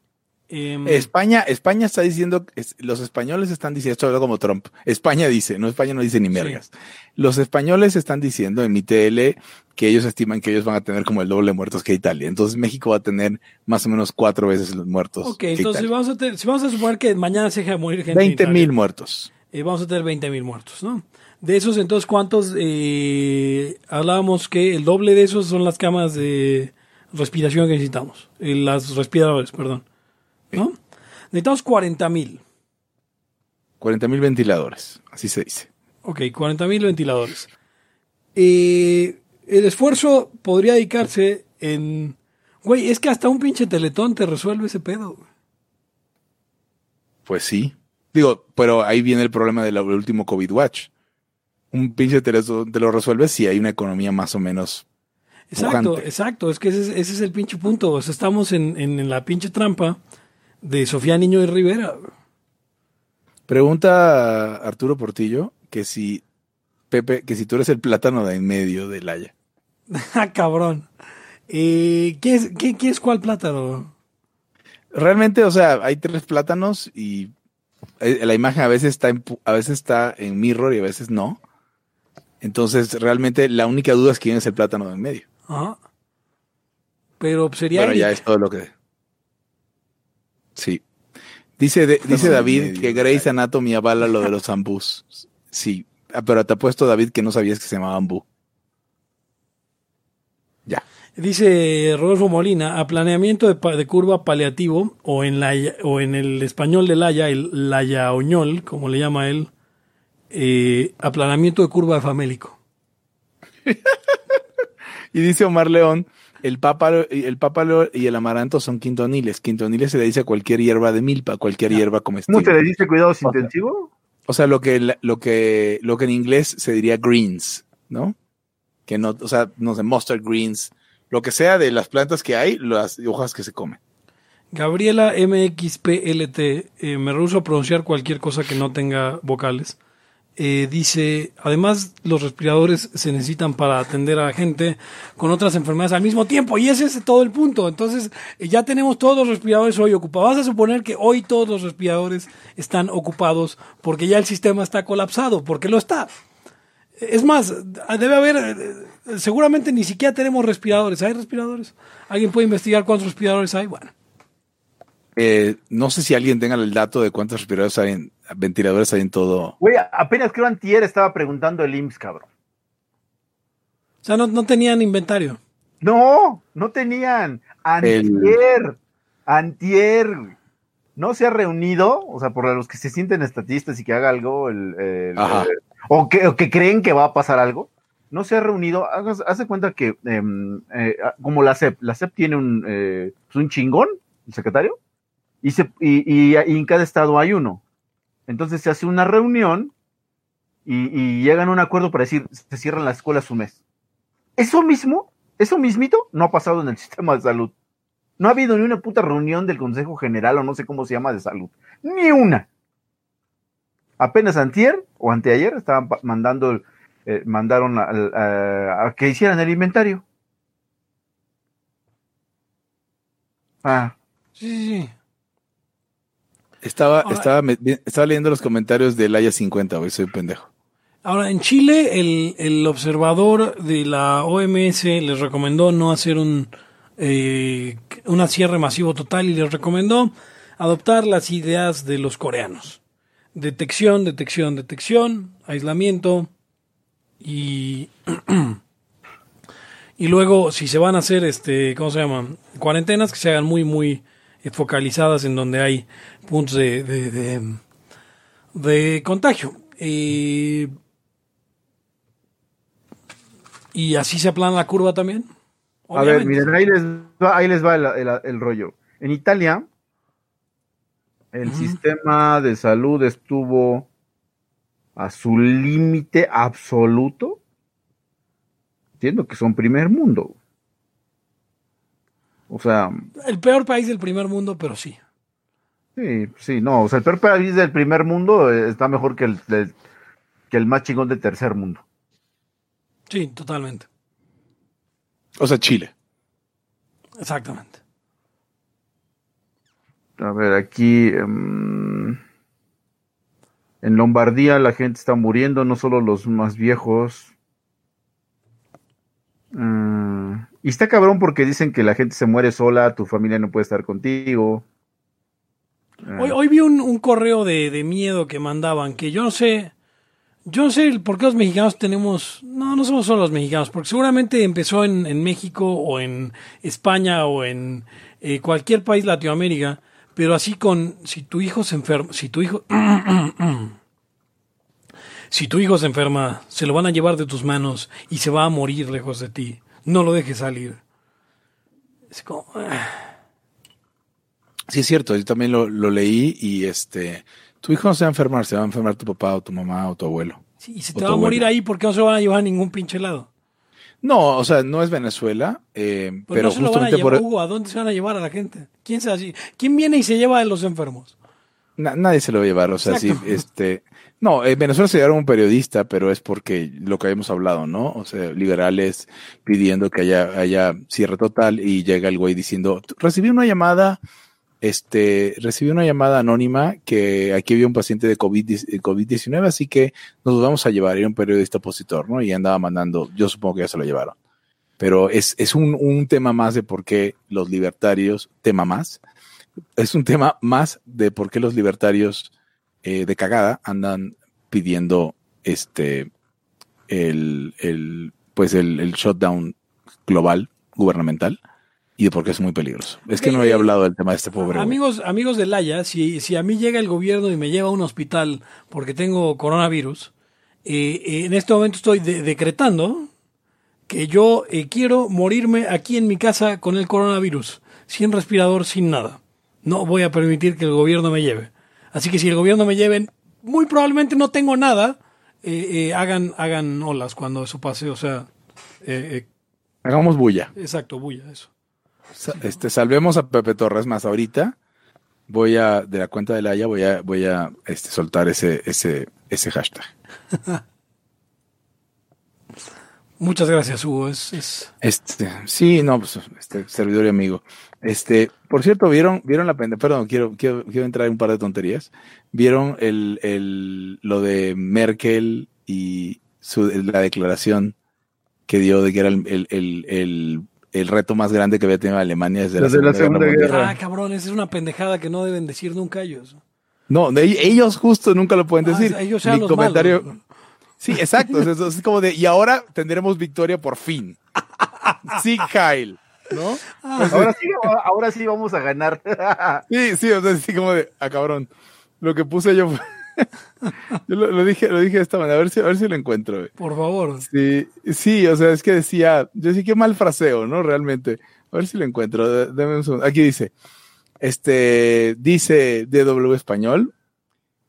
Em, España, España está diciendo, es- los españoles están diciendo, esto habla como Trump. España dice, no España no dice ni mergas. Los españoles están diciendo en mi TL que ellos estiman que ellos van a tener como el doble de muertos que Italia. Entonces México va a tener más o menos cuatro veces los muertos. ok, que entonces Italia. vamos a, tener- si vamos a suponer que mañana se deja de morir gente. en 20 Italia, mil muertos. eh, vamos a tener 20 mil muertos, ¿no? De esos, entonces, ¿cuántos? eh, hablábamos que el doble de esos son las camas de respiración que necesitamos. Eh, las respiradores, perdón. ¿No? Necesitamos 40 mil. 40 mil ventiladores, así se dice. Ok, 40 mil ventiladores. Eh, el esfuerzo podría dedicarse en... Güey, es que hasta un pinche teletón te resuelve ese pedo. Pues sí. Digo, pero ahí viene el problema del último COVID Watch. Un pinche te lo, te lo resuelves si hay una economía más o menos Exacto, Pujante. exacto. Es que ese, es- ese es el pinche punto. O sea, estamos en, en- en la pinche trampa de Sofía Niño y Rivera. Pregunta a Arturo Portillo que si Pepe, que si tú eres el plátano de en medio del Haya. ah, cabrón. Eh, ¿qué, es, qué, qué es cuál plátano? Realmente, o sea, hay tres plátanos y eh, la imagen a veces está en, a veces está en mirror y a veces no. Entonces, realmente la única duda es quién es el plátano de en medio. Ajá. Pero sería Bueno, ya es todo lo que. Sí. Dice, de- dice David medio, que Grey's Anatomy avala lo de los ambús. Sí. Ah, Pero te apuesto, David, que no sabías que se llamaba ambú. Ya. Dice Rodolfo Molina, a planeamiento de, curva paliativo, o en, la, o en el español de Laya, el Layaoñol, como le llama él, eh, aplanamiento de curva famélico. Y dice Omar León, el pápalo, el pápalo y el amaranto son quintoniles. Quintoniles se le dice a cualquier hierba de milpa, cualquier hierba ¿Cómo comestible. se le dice cuidados intensivos? O sea, lo que, lo que, lo que en inglés se diría greens, ¿no? Que no, o sea, no sé, mustard greens, lo que sea de las plantas que hay, las hojas que se comen. Gabriela MXPLT, eh, me rehuso a pronunciar cualquier cosa que no tenga vocales. Eh, dice, además los respiradores se necesitan para atender a la gente con otras enfermedades al mismo tiempo y ese es todo el punto. Entonces eh, ya tenemos todos los respiradores hoy ocupados. Vas a suponer que hoy todos los respiradores están ocupados porque ya el sistema está colapsado, porque lo está. Es más, debe haber, eh, seguramente ni siquiera tenemos respiradores. ¿Hay respiradores? ¿Alguien puede investigar cuántos respiradores hay? Bueno. Eh, no sé si alguien tenga el dato de cuántos respiradores hay en, ventiladores hay en todo. Güey, apenas creo antier estaba preguntando el IMSS, cabrón. O sea, no, no tenían inventario. No, no tenían. Antier. Antier. No se ha reunido, o sea, por los que se sienten estatistas y que haga algo, el, el- Ajá. el- o, que, o que creen que va a pasar algo, no se ha reunido. Hagas- Hace cuenta que, em, eh, como la CEP, la CEP tiene un, eh, pues un chingón, el secretario, y, se, y, y- y en cada estado hay uno. Entonces se hace una reunión y, llegan a un acuerdo para decir, se cierran las escuelas un mes. Eso mismo, eso mismito, no ha pasado en el sistema de salud. No ha habido ni una puta reunión del Consejo General o no sé cómo se llama de salud. Ni una. Apenas antier o anteayer estaban mandando, eh, mandaron a que hicieran el inventario. Ah, Sí, sí, sí. Estaba, Ahora- estaba, estaba leyendo los comentarios del Haya 50, güey, soy pendejo. Ahora, en Chile, el, el observador de la OMS les recomendó no hacer un, eh, un cierre masivo total y les recomendó adoptar las ideas de los coreanos. Detección, detección, detección, aislamiento y, y luego si se van a hacer, este, ¿cómo se llama? Cuarentenas que se hagan muy, muy focalizadas en donde hay puntos de, de, de, de contagio. Eh, y así se aplana la curva también. A ver, miren, ahí les va, ahí les va el, el- el rollo. En Italia, el sistema de salud estuvo a su límite absoluto. Entiendo que son primer mundo. O sea, El peor país del primer mundo, pero sí. sí, sí, no. O sea, el peor país del primer mundo eh, está mejor que el, que el más chingón del tercer mundo. Sí, totalmente. O sea, Chile. Exactamente. A ver, aquí em, en Lombardía la gente está muriendo, no solo los más viejos. Mm, y está cabrón porque dicen que la gente se muere sola, tu familia no puede estar contigo. Eh, Hoy, vi un, correo de, miedo que mandaban, que yo no sé, yo no sé por qué los mexicanos tenemos, no, no somos solo los mexicanos, porque seguramente empezó en, México o en España o en eh, cualquier país Latinoamérica, pero así con, si tu hijo se enferma, si tu hijo, si tu hijo se enferma, se lo van a llevar de tus manos y se va a morir lejos de ti, no lo dejes salir. Es como, ah. Sí, es cierto, yo también lo, lo leí y este, tu hijo no se va a enfermar, se va a enfermar tu papá o tu mamá o tu abuelo. Sí, y se te va a morir ahí porque no se lo van a llevar a ningún pinche lado. No, o sea, no es Venezuela, eh, Pues pero no se lo van a justamente llevar, por... Hugo, ¿a dónde se van a llevar a la gente? ¿Quién se? ¿Quién viene y se lleva a los enfermos? Na- nadie se lo va a llevar, o sea, sí, este, no, en Venezuela se llevaron un periodista, pero es porque lo que habíamos hablado, ¿no? O sea, liberales pidiendo que haya, haya cierre total y llega el güey diciendo, recibí una llamada, este, recibí una llamada anónima que aquí había un paciente de COVID, eh, COVID-19, así que nos vamos a llevar, era un periodista opositor, ¿no? Y andaba mandando, yo supongo que ya se lo llevaron. Pero es, es un, un tema más de por qué los libertarios, tema más, es un tema más de por qué los libertarios eh, de cagada andan pidiendo este el, el pues el, el shutdown global gubernamental y de por qué es muy peligroso. Es que no había hablado del tema de este pobre güey. amigos, amigos de Laya, si, si a mí llega el gobierno y me lleva a un hospital porque tengo coronavirus, eh, eh, en este momento estoy de- decretando que yo eh, quiero morirme aquí en mi casa con el coronavirus, sin respirador, sin nada. No voy a permitir que el gobierno me lleve. Así que si el gobierno me lleve, muy probablemente no tengo nada. eh, eh, hagan, hagan olas cuando eso pase, o sea, eh, Hagamos bulla. eh, exacto, bulla, eso. Sa- Este, salvemos a Pepe Torres más ahorita. Voy a, de la cuenta de la Haya, voy a, voy a este, soltar ese, ese, ese hashtag. Muchas gracias, Hugo. Es, es... Este, sí, no, pues este servidor y amigo. Este, por cierto, vieron, vieron la pendeja, perdón, quiero, quiero, quiero entrar en un par de tonterías. Vieron el, el, lo de Merkel y su, la declaración que dio de que era el, el, el, el, el reto más grande que había tenido Alemania desde, Desde la la Segunda, Guerra. Ah, cabrón, esa es una pendejada que no deben decir nunca ellos. No, de- ellos justo nunca lo pueden Ah, decir. ellos sean Mi los comentario. malos. Sí, exacto. Es, es como de, y ahora tendremos victoria por fin. Sí, Kyle. ¿No? Ahora sí, ahora sí vamos a ganar. Sí, sí, o sea, sí, como de, ah, cabrón. Lo que puse yo fue. yo lo, lo dije, lo dije de esta manera, a ver si, a ver si lo encuentro. güey. Por favor. Sí, sí, o sea, es que decía, yo sí, qué mal fraseo, ¿no? Realmente. A ver si lo encuentro. d- Dame un segundo. Aquí dice, este, dice DW Español,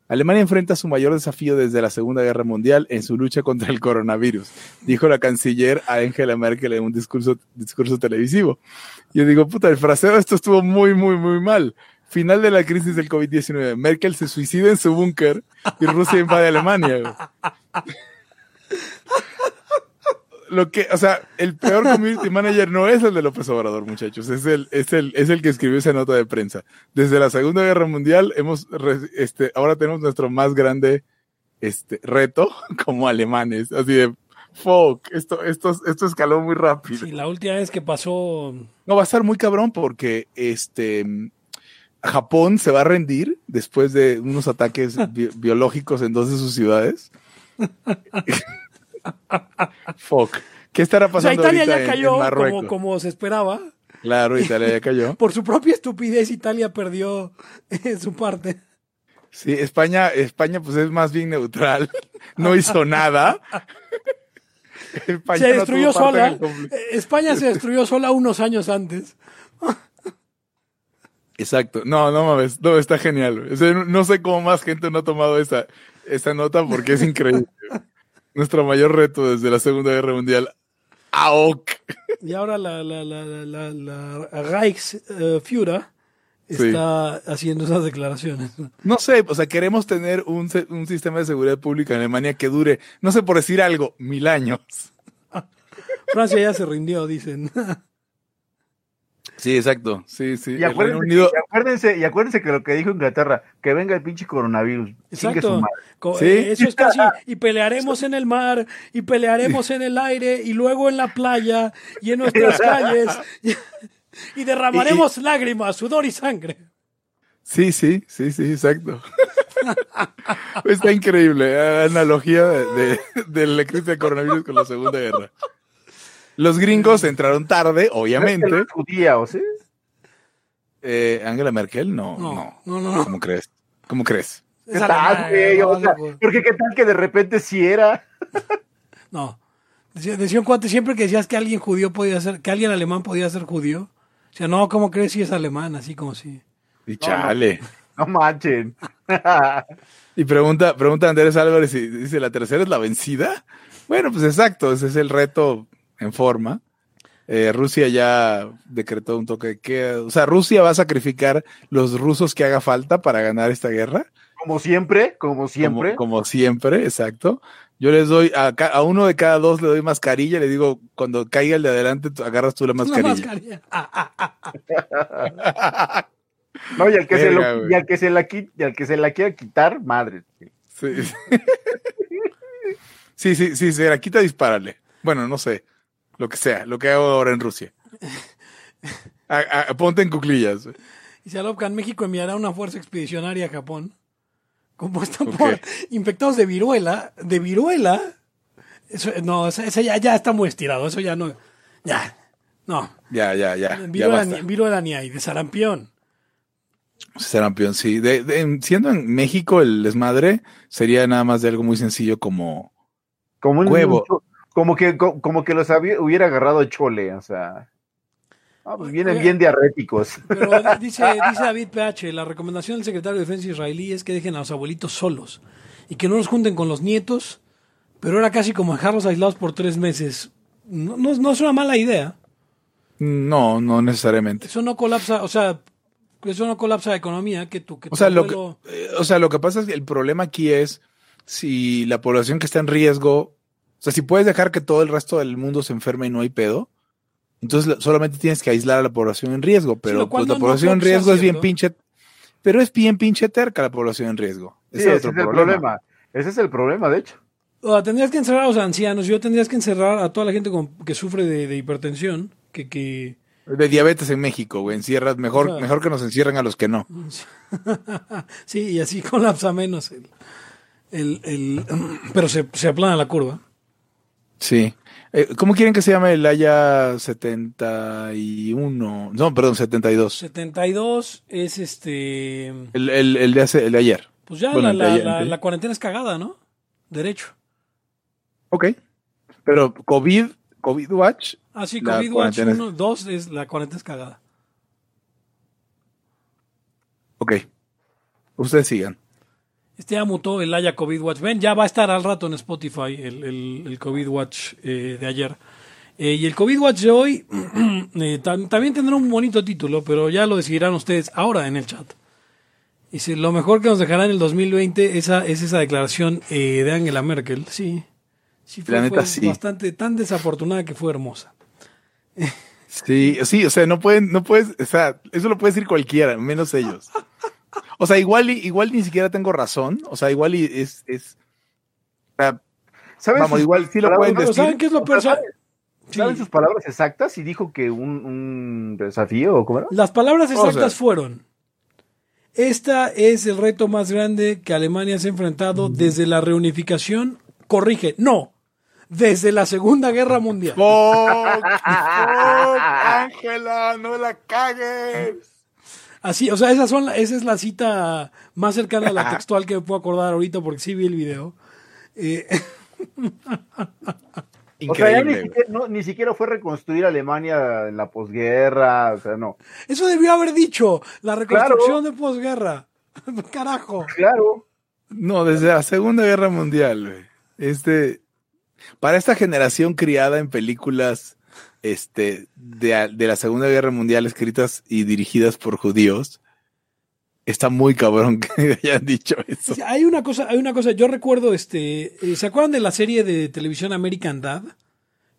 Alemania enfrenta su mayor desafío desde la Segunda Guerra Mundial en su lucha contra el coronavirus, dijo la canciller Angela Merkel en un discurso, discurso televisivo. Yo digo, puta, el fraseo de esto estuvo muy, muy, muy mal. Final de la crisis del COVID-19. Merkel se suicida en su búnker y Rusia invade Alemania. Lo que, o sea, el peor community manager no es el de López Obrador, muchachos. Es el, es el, es el que escribió esa nota de prensa. Desde la Segunda Guerra Mundial hemos, este, ahora tenemos nuestro más grande, este, reto como alemanes. Así de, fuck, esto, esto, esto escaló muy rápido. Sí, la última vez que pasó. No, va a estar muy cabrón porque este Japón se va a rendir después de unos ataques bi- biológicos en dos de sus ciudades. Fuck. ¿Qué estará O sea, pasando Italia ahorita ya en- cayó en Marruecos? como, como se esperaba. Claro, Italia ya cayó. Por su propia estupidez, Italia perdió eh, su parte. Sí, España, España pues es más bien neutral. No hizo nada. España Se destruyó en sola. Eh, España se destruyó sola unos años antes. Exacto. No, no mames. No, está genial. O sea, no sé cómo más gente no ha tomado esa, esa nota porque es increíble. Nuestro mayor reto desde la Segunda Guerra Mundial. ¡Aok! Y ahora la, la, la, la, la, la Reichsführer Sí. está haciendo esas declaraciones. No sé, o sea, queremos tener un, un sistema de seguridad pública en Alemania que dure, no sé por decir algo, mil años. Francia ya se rindió, dicen. Sí, exacto. Sí, sí. Y acuérdense, Unido. y acuérdense, y acuérdense que lo que dijo Inglaterra, que venga el pinche coronavirus. Su Exacto. madre. Co- Sí. eh, Eso es casi. Y pelearemos en el mar, y pelearemos en el aire, y luego en la playa, y en nuestras calles, y, y derramaremos lágrimas, sudor y sangre. Sí, sí, sí, sí, exacto. Está increíble. eh, Analogía de, de, de la crisis del coronavirus con la Segunda Guerra. Los gringos entraron tarde, obviamente. ¿Es judía, o sí? Eh, Angela Merkel, no, No, no. no, no. no. ¿Cómo crees? ¿Cómo crees? ¿Qué Es tal, güey? no, O sea, loco. porque qué tal que de repente sí era. No. Decía, decía un cuate siempre que decías que alguien judío podía ser, que alguien alemán podía ser judío. O sea, no, ¿cómo crees si es alemán? Así como si. Y chale. No manchen. Y pregunta, pregunta Andrés Álvarez y dice, ¿la tercera es la vencida? Bueno, pues exacto, ese es el reto en forma. Eh, Rusia ya decretó un toque de queda. O sea, Rusia va a sacrificar los rusos que haga falta para ganar esta guerra. Como siempre, como siempre. Como, como siempre, exacto. Yo les doy, a, uno de cada dos le doy mascarilla, le digo, cuando caiga el de adelante, tú agarras tú la mascarilla. mascarilla. Ah, ah, No, y al que, se, lo, y al que se la y al que se la quiera quitar, madre. Sí. sí, sí, sí, se la quita, dispárale. Bueno, no sé. Lo que sea, lo que hago ahora en Rusia. A- a- ponte en cuclillas. Y Salovka en México enviará una fuerza expedicionaria a Japón, compuesta por infectados de viruela, de viruela. Eso, no, ese, ese ya, ya está muy estirado, eso ya no, ya, no. Ya, ya, ya. Viruela, ni, viruela ni hay, de sarampión. Sarampión, sí. De, de- en- siendo en México el desmadre, sería nada más de algo muy sencillo como. Como un Huevo. Como que, co- como que los había- hubiera agarrado chole, o sea. Ah, pues vienen bien diarréticos. Pero dice, dice David PH, la recomendación del secretario de Defensa israelí es que dejen a los abuelitos solos y que no los junten con los nietos, pero era casi como dejarlos aislados por tres meses. No, no, no es una mala idea. No, no necesariamente. Eso no colapsa, o sea, eso no colapsa la economía que tú que O sea, lo que, eh, o sea, lo que pasa es que el problema aquí es si la población que está en riesgo, o sea, si puedes dejar que todo el resto del mundo se enferme y no hay pedo, entonces la- solamente tienes que aislar a la población en riesgo, pero cual pues, la no población en riesgo es bien pinche, pero es bien pinche terca la población en riesgo. Sí, Ese es ese otro es el problema. problema. Ese es el problema, de hecho. O sea, tendrías que encerrar a los ancianos, yo tendrías que encerrar a toda la gente con- que sufre de, de hipertensión, que, que De diabetes en México, güey, encierras, mejor, mejor que nos encierren a los que no. sí, y así colapsa menos el, el, el- pero se, se aplana la curva. Sí. Eh, ¿Cómo quieren que se llame el Haya 71? No, perdón, 72. 72 es este, El, el, el de, hace, el de ayer. pues ya Bueno, la, la, la- la cuarentena es cagada, ¿no? Derecho. Ok. Pero COVID, COVID Watch, Ah, sí, COVID Watch cuarentena es- 1, 2 es la cuarentena es cagada. ok. Ustedes sigan. Este ya mutó el Haya COVID Watch. Ven, ya va a estar al rato en Spotify el, el- el COVID Watch eh, de ayer. Eh, y el COVID Watch de hoy eh, tam- también tendrá un bonito título, pero ya lo decidirán ustedes ahora en el chat. Dice, lo mejor que nos dejará en el 2020 esa, es esa declaración eh, de Angela Merkel. Sí, sí fue, La neta, fue sí. bastante tan desafortunada que fue hermosa. Sí, sí, o sea, no pueden, no puedes, o sea, eso lo puede decir cualquiera, menos ellos. O sea, igual, y- igual ni siquiera tengo razón, o sea, igual y es, es, o sea, ¿Sabes vamos, sus igual sí lo palabras? pueden decir. ¿saben qué es lo peor? ¿Saben sus palabras exactas? Y dijo que un, un desafío, ¿o cómo era? Las palabras O exactas sea- fueron, esta es el reto más grande que Alemania se ha enfrentado desde la reunificación, corrige, no, desde la Segunda Guerra Mundial. Fuck, fuck, Ángela, no la cagues. Así, o sea, esas son, esa es la cita más cercana a la textual que me puedo acordar ahorita porque sí vi el video. Eh, O sea, ya ni siquiera, no, ni siquiera fue reconstruir Alemania en la posguerra, o sea, no. eso debió haber dicho, la reconstrucción de posguerra. Carajo. Claro. No, desde la Segunda Guerra Mundial, güey. Este, para esta generación criada en películas, este, de, de la Segunda Guerra Mundial escritas y dirigidas por judíos, está muy cabrón que hayan dicho eso. Hay una cosa, hay una cosa, yo recuerdo este, eh, ¿se acuerdan de la serie de televisión American Dad?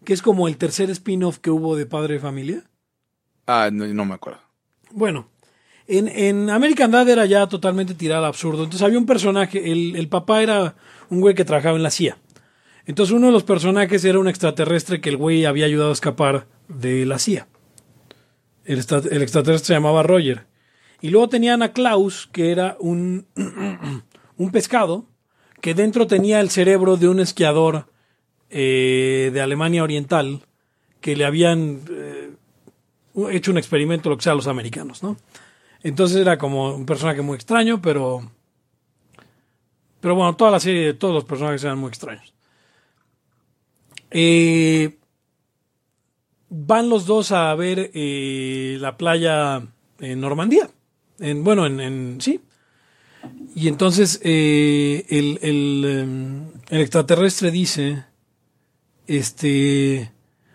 Que es como el tercer spin-off que hubo de Padre de Familia. Ah, no, no me acuerdo. Bueno, en, en American Dad era ya totalmente tirada absurdo. Entonces había un personaje, el, el papá era un güey que trabajaba en la CIA. Entonces uno de los personajes era un extraterrestre que el güey había ayudado a escapar de la CIA. El, extra- el extraterrestre se llamaba Roger. Y luego tenían a Klaus, que era un, un pescado, que dentro tenía el cerebro de un esquiador eh, de Alemania Oriental, que le habían eh, hecho un experimento, lo que sea, a los americanos, ¿no? Entonces era como un personaje muy extraño, pero. Pero bueno, toda la serie, todos los personajes eran muy extraños. Eh, van los dos a ver eh, la playa en Normandía. En, bueno, en, sí. Y entonces eh, em, el extraterrestre dice, este,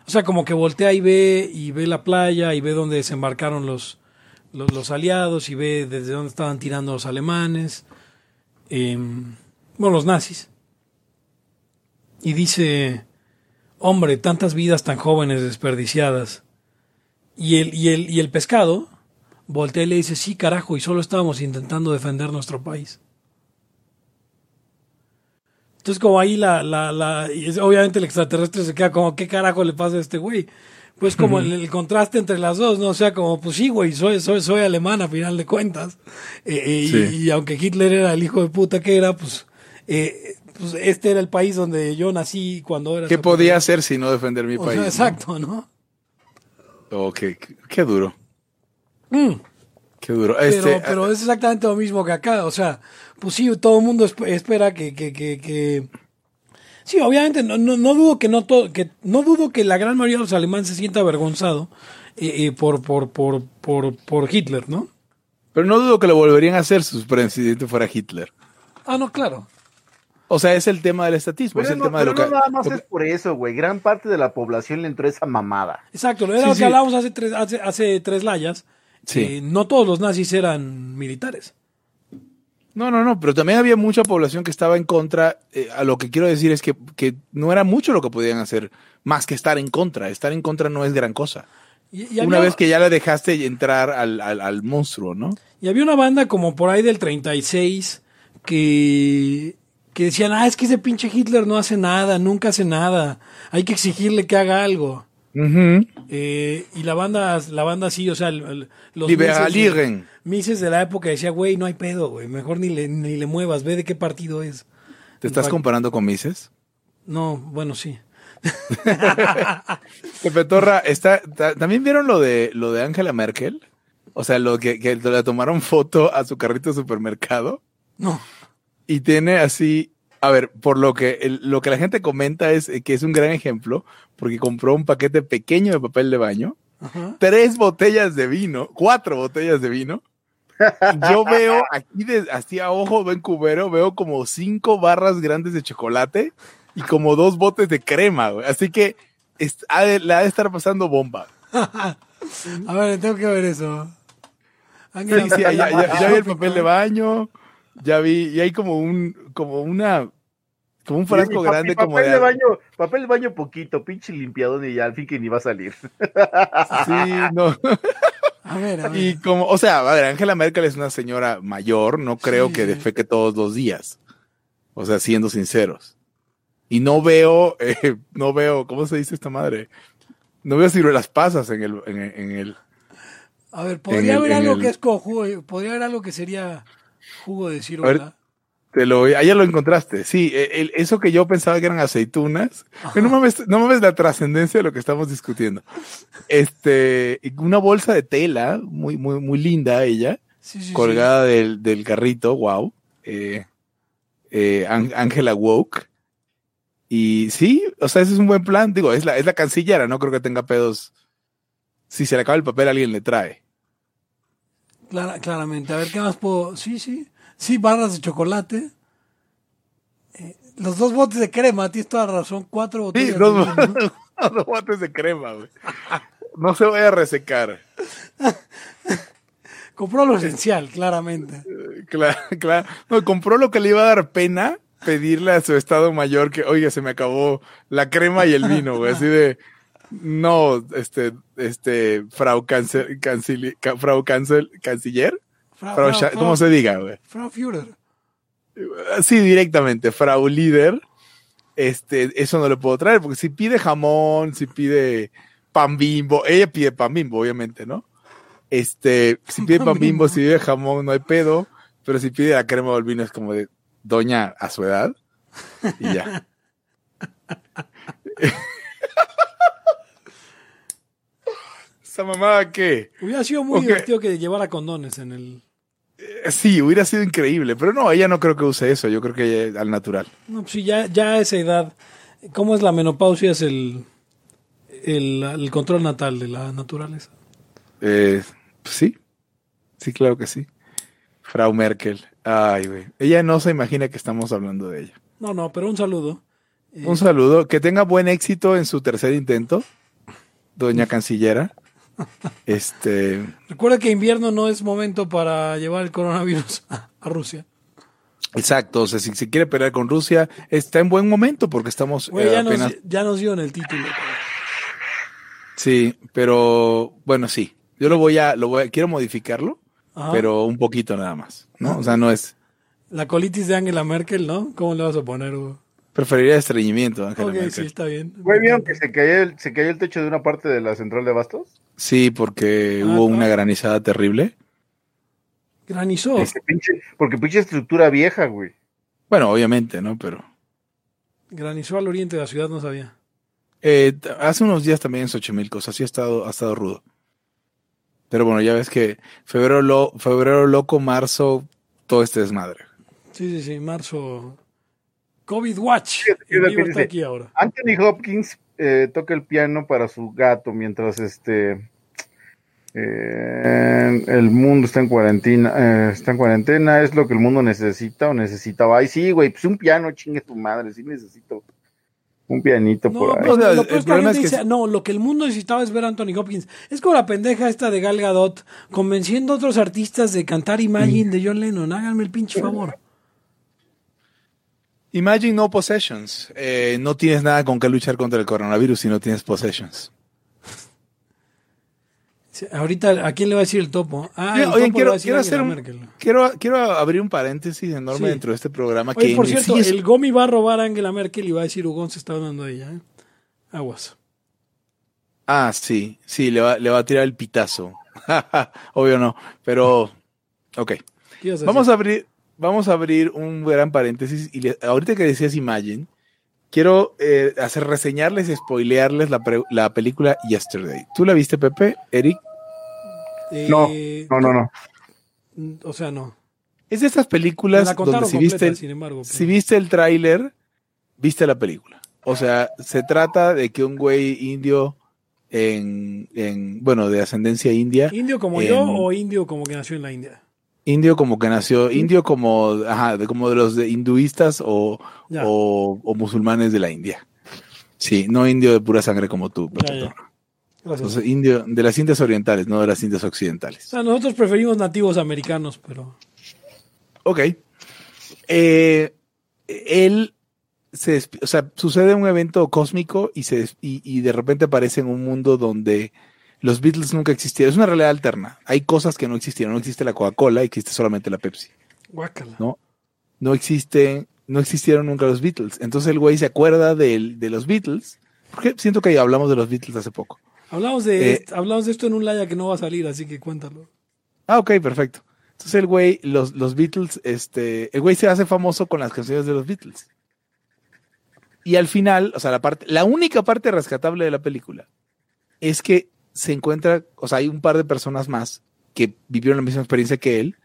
o sea, como que voltea y ve y ve la playa y ve dónde desembarcaron los, los, los aliados y ve desde dónde estaban tirando los alemanes, em, bueno, los nazis. Y dice, hombre, tantas vidas tan jóvenes desperdiciadas. Y el, y el, y el pescado voltea y le dice, sí, carajo, y solo estábamos intentando defender nuestro país. Entonces, como ahí la, la, la, obviamente el extraterrestre se queda como, ¿qué carajo le pasa a este güey? Pues como el, el contraste entre las dos, ¿no? O sea, como, pues sí, güey, soy, soy, soy alemán a final de cuentas. Eh, eh, y- Sí. y, aunque Hitler era el hijo de puta que era, pues, eh, pues este era el país donde yo nací cuando era... ¿Qué podía hacer si no defender mi O país? sea, no? exacto, ¿no? Oh, qué, duro. Mm. Qué duro. Pero, Este, pero es exactamente lo mismo que acá. O sea, pues sí, todo el mundo esp- espera que, que, que, que- Sí, obviamente, no, no, no dudo que no todo, que no dudo que la gran mayoría de los alemanes se sienta avergonzado eh, eh, por, por, por, por, por Hitler, ¿no? pero no dudo que lo volverían a hacer si su presidente fuera Hitler. Ah, no, claro. O sea, es el tema del estatismo, Pero, es el no, tema de lo que... no nada más lo que- es por eso, güey. Gran parte de la población le entró esa mamada. Exacto, era Sí, lo que sí. hablábamos hace tres, hace, hace tres layas. Sí. Eh, no todos los nazis eran militares. No, no, no, pero también había mucha población que estaba en contra. eh, a lo que quiero decir es que, que no era mucho lo que podían hacer, más que estar en contra. Estar en contra no es gran cosa. Y, y Una vez que ya le dejaste entrar al, al, al monstruo, ¿no? y había una banda como por ahí del 36 que, que decían, ah, es que ese pinche Hitler no hace nada, nunca hace nada, hay que exigirle que haga algo. Eh, y la banda, la banda sí, o sea, el- los. Mises, Mises de la época decía, güey, no hay pedo, güey, mejor ni le, ni le muevas, ve de qué partido es. ¿Te estás comparando con Mises? No, bueno, sí. Pepe Torra, está, ta- ¿también vieron lo de lo de Angela Merkel? O sea, lo que, que le tomaron foto a su carrito de supermercado No. Y tiene así, a ver, por lo que el- lo que la gente comenta es que es un gran ejemplo porque compró un paquete pequeño de papel de baño, Ajá. tres botellas de vino, cuatro botellas de vino. Yo veo aquí de, así a ojo ven cubero, veo como cinco barras grandes de chocolate y como dos botes de crema, güey. Así que es- ha de- la ha de estar pasando bomba. A ver, tengo que ver eso. Sí, Ángela- sí, ya, ya- ya vi el papel de baño, ya vi, y hay como un, como una, como un frasco grande y como papel de, de baño, papel de baño poquito, pinche limpiadón y ya al fin que ni va a salir. sí, no. A ver, a ver. Y como, o sea, a ver, Angela Merkel es una señora mayor, no creo Sí, que defeque todos los días. O sea, siendo sinceros. Y no veo, eh, no veo, ¿cómo se dice esta madre? No veo ciruelas pasas en el, en, el- en el, A ver, podría haber algo el- que es con jugo, podría haber algo que sería jugo de ciruela. te lo, ayer lo encontraste. Sí, eh, el- eso que yo pensaba que eran aceitunas. No mames, no mames la trascendencia de lo que estamos discutiendo. Este, una bolsa de tela, muy, muy, muy linda ella. Sí, sí, sí. colgada del, del carrito, wow. Eh, eh, Angela Woke. Y sí, o sea, ese es un buen plan. Digo, es la, es la cancillera, no creo que tenga pedos. Si se le acaba el papel, alguien le trae. Clara- claramente. A ver, ¿qué más puedo? Sí, sí. Sí, barras de chocolate. Eh, los dos botes de crema, tienes toda la razón. Cuatro Sí, botellas. dos, de vino. dos botes de crema, güey. No se vaya a resecar. Compró lo esencial, claramente. Claro, claro. No, compró lo que le iba a dar pena pedirle a su estado mayor que, oiga, se me acabó la crema y el vino, güey. Así de, no, este, este, Frau Cancel, cancili- ca- Frau Cancel, Canciller, Frau, Frau Frau- Scha- Frau- ¿cómo se diga, güey? Frau Führer. Sí, directamente, Frau Líder. Este, eso no le puedo traer, porque si pide jamón, si pide pan bimbo, ella pide pan bimbo, obviamente, ¿no? Este, si pide Pan bimbo, si pide jamón, no hay pedo, pero si pide la crema el vino es como de doña a su edad, y ya. ¿Esa mamá qué? Hubiera sido muy divertido que llevara condones en el. Eh, Sí, hubiera sido increíble, pero no, ella no creo que use eso, yo creo que ella- al natural. No, pues sí, ya, ya a esa edad. ¿Cómo es la menopausia? Es el, el, el control natal de la naturaleza. Eh, pues sí, sí, claro que sí. Frau Merkel. Ay, güey. Ella no se imagina que estamos hablando de ella. No, no, pero un saludo. Eh, Un saludo. Que tenga buen éxito en su tercer intento, doña cancillera. Este, Recuerda que invierno no es momento para llevar el coronavirus a, a Rusia. exacto. O sea, si se quiere pelear con Rusia, está en buen momento porque estamos Güey, eh, ya, apenas. nos, ya nos dieron el título. Sí, pero bueno, sí. Yo lo voy a, lo voy a, quiero modificarlo, Ajá. pero un poquito nada más, ¿no? O sea, no es. La colitis de Angela Merkel, ¿no? ¿Cómo le vas a poner, Hugo? Preferiría estreñimiento, Ángela Ok, sí, está bien. ¿Güey, vieron que se cayó, el, se cayó el techo de una parte de la central de Bastos? Sí, porque Ah, hubo no. una granizada terrible. Granizó. Ese pinche- porque pinche estructura vieja, güey. Bueno, obviamente, ¿no? Pero Granizó al oriente de la ciudad, no sabía. eh, hace unos días también en Xochimilco, o sea, sí ha estado, ha estado rudo. Pero bueno, ya ves que febrero, lo, febrero loco, marzo, todo este desmadre. Sí, sí, sí, marzo. COVID Watch. En vivo está aquí ahora. Anthony Hopkins eh, toca el piano para su gato mientras este eh, el mundo está en cuarentena, eh, está en cuarentena, es lo que el mundo necesita o necesitaba. Ay, sí, güey, pues un piano, chingue tu madre, sí necesito Un pianito No, por ahí. pero lo peor que la problema gente es que dice, es- no, lo que el mundo necesitaba es ver a Anthony Hopkins. Es como la pendeja esta de Gal Gadot convenciendo a otros artistas de cantar Imagine de John Lennon. Háganme el pinche favor. Imagine no possessions. Eh, no tienes nada con que luchar contra el coronavirus si no tienes possessions. Ahorita, ¿a quién le va a decir el topo? Ah, el Oye, topo quiero, quiero hacer un- quiero, quiero abrir un paréntesis enorme Sí. dentro de este programa. Oye, que por cierto, es- el Gomi va a robar a Angela Merkel y va a decir Hugon se está hablando de ella. ¿eh? Aguas. Ah, sí, sí, le va, le va a tirar el pitazo. Obvio no, pero ok. ¿Qué Vamos a abrir, vamos a abrir un gran paréntesis y le- ahorita que decías Imagine, quiero eh, hacer reseñarles y spoilearles la, pre- la película Yesterday. ¿Tú la viste, Pepe? Eric? No, Eh, No, no, no. O sea, no. Es de estas películas la donde si completa, viste, el, sin embargo. si pero- viste el tráiler, viste la película. O sea, se trata de que un güey indio en, en bueno, de ascendencia india, ¿Indio como en- yo o indio como que nació en la India? Indio como que nació, indio como, ajá, de, como de los de hinduistas o, o, o musulmanes de la India. Sí, no indio de pura sangre como tú. Ya. Entonces, indio de las Indias orientales, no de las Indias O occidentales. sea, nosotros preferimos nativos americanos, pero... Ok. Eh, él se, o sea, sucede un evento cósmico y, se, y, y de repente aparece en un mundo donde los Beatles nunca existieron. Es una realidad alterna. Hay cosas que no existieron. No existe la Coca-Cola, existe solamente la Pepsi. Guácala. No. No existe, no existieron nunca los Beatles. Entonces el güey se acuerda de, los Beatles. Porque siento que hablamos de los Beatles hace poco. Hablamos de, Eh, hablamos de esto en un laya que no va a salir, así que cuéntalo. Ah, ok, perfecto. Entonces el güey, los, los Beatles, este, el güey se hace famoso con las canciones de los Beatles. Y al final, o sea, la parte, la única parte rescatable de la película es que se encuentra, o sea, hay un par de personas más que vivieron la misma experiencia que él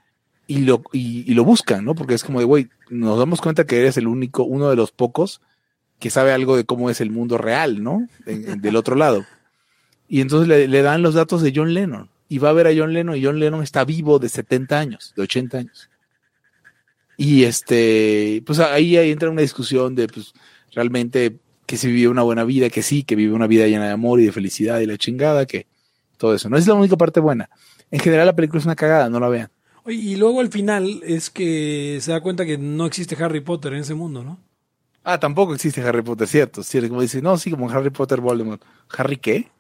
y lo, y, lo buscan, ¿no? Porque es como de, güey, nos damos cuenta que eres el único, uno de los pocos que sabe algo de cómo es el mundo real, ¿no? En- del otro lado. Y entonces le, le dan los datos de John Lennon. Y va a ver a John Lennon y John Lennon está vivo de 70 años, de 80 años. Y este, pues ahí, ahí entra una discusión de, pues, realmente que se vivió una buena vida, que sí, que vive una vida llena de amor y de felicidad y la chingada, que todo eso. No es la única parte buena. En general la película es una cagada, no la vean. Oye, y luego el final es que se da cuenta que no existe Harry Potter en ese mundo, ¿no? Ah, tampoco existe Harry Potter, cierto. cierto como dice, no, sí, como Harry Potter Voldemort. ¿Harry qué?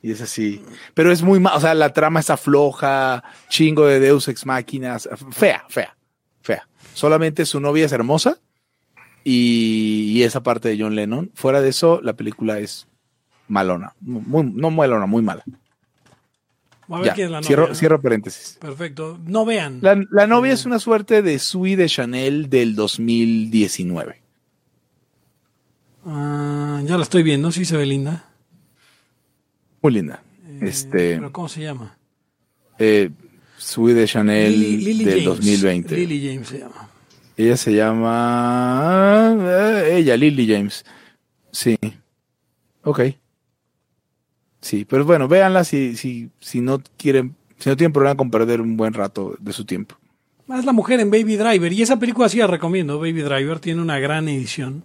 Y es así. Pero es muy mal, o sea, la trama está floja, chingo de Deus Ex Máquinas, fea, fea, fea. Solamente su novia es hermosa y, y esa parte de John Lennon. Fuera de eso, la película es malona. Muy, no malona, muy mala. A ver Ya, quién es la novia. cierro, ¿no? cierro paréntesis. Perfecto. No vean. La, la novia es una suerte de Sui de Chanel del 2019. Ah, ya la estoy viendo, sí se ve linda. Muy linda. Eh, este, ¿Pero cómo se llama? eh, Sui de Chanel Lily, Lily del James. 2020. Lily James se llama. Ella se llama. eh, ella, Lily James. Sí. Ok. Sí, pero bueno, véanla si, si, si no quieren, si no tienen problema con perder un buen rato de su tiempo. Es la mujer en Baby Driver. Y esa película sí la recomiendo. Baby Driver tiene una gran edición.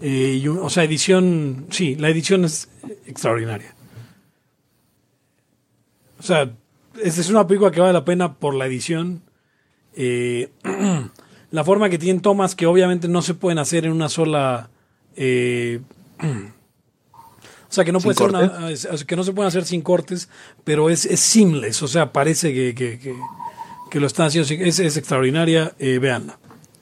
Eh, o sea, edición. Sí, la edición es extraordinaria. O sea, esta es una película que vale la pena por la edición. Eh, la forma que tienen tomas que obviamente no se pueden hacer en una sola. eh, o sea, que no ¿Sin puede ser una- que no se pueden hacer sin cortes, pero es, es seamless. O sea, parece que, que- que- que lo están haciendo. Es, es extraordinaria. Eh, véanla.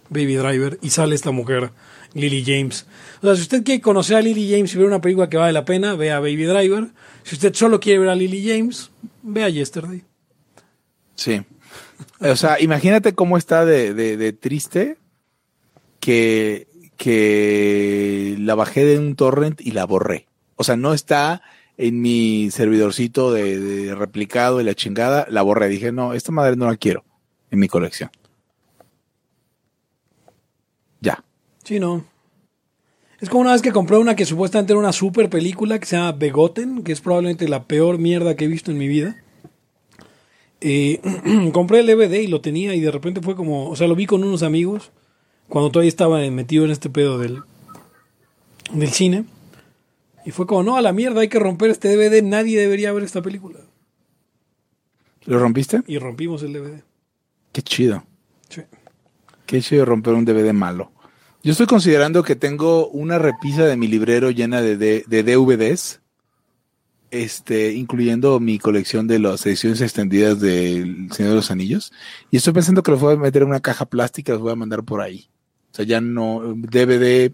Baby Driver. Y sale esta mujer, Lily James. O sea, si usted quiere conocer a Lily James y ver una película que vale la pena, vea Baby Driver. Si usted solo quiere ver a Lily James, vea Yesterday. Sí. O sea, imagínate cómo está de, de- triste que, que la bajé de un torrent y la borré. O sea, no está en mi servidorcito de, de replicado y la chingada, la borré. Dije, no, esta madre no la quiero en mi colección. Ya. Sí, no. Es como una vez que compré una que supuestamente era una super película que se llama Begotten, que es probablemente la peor mierda que he visto en mi vida. Eh, compré el DVD y lo tenía y de repente fue como, o sea, lo vi con unos amigos cuando todavía estaba metido en este pedo del, del cine. Y fue como, no, a la mierda, hay que romper este DVD, nadie debería ver esta película. ¿Lo rompiste? Y rompimos el DVD. Qué chido. Sí. Qué chido romper un DVD malo. Yo estoy considerando que tengo una repisa de mi librero llena de, de, de DVDs, este, incluyendo mi colección de las ediciones extendidas del Señor de los Anillos. Y estoy pensando que los voy a meter en una caja plástica y los voy a mandar por ahí. O sea, ya no, DVD,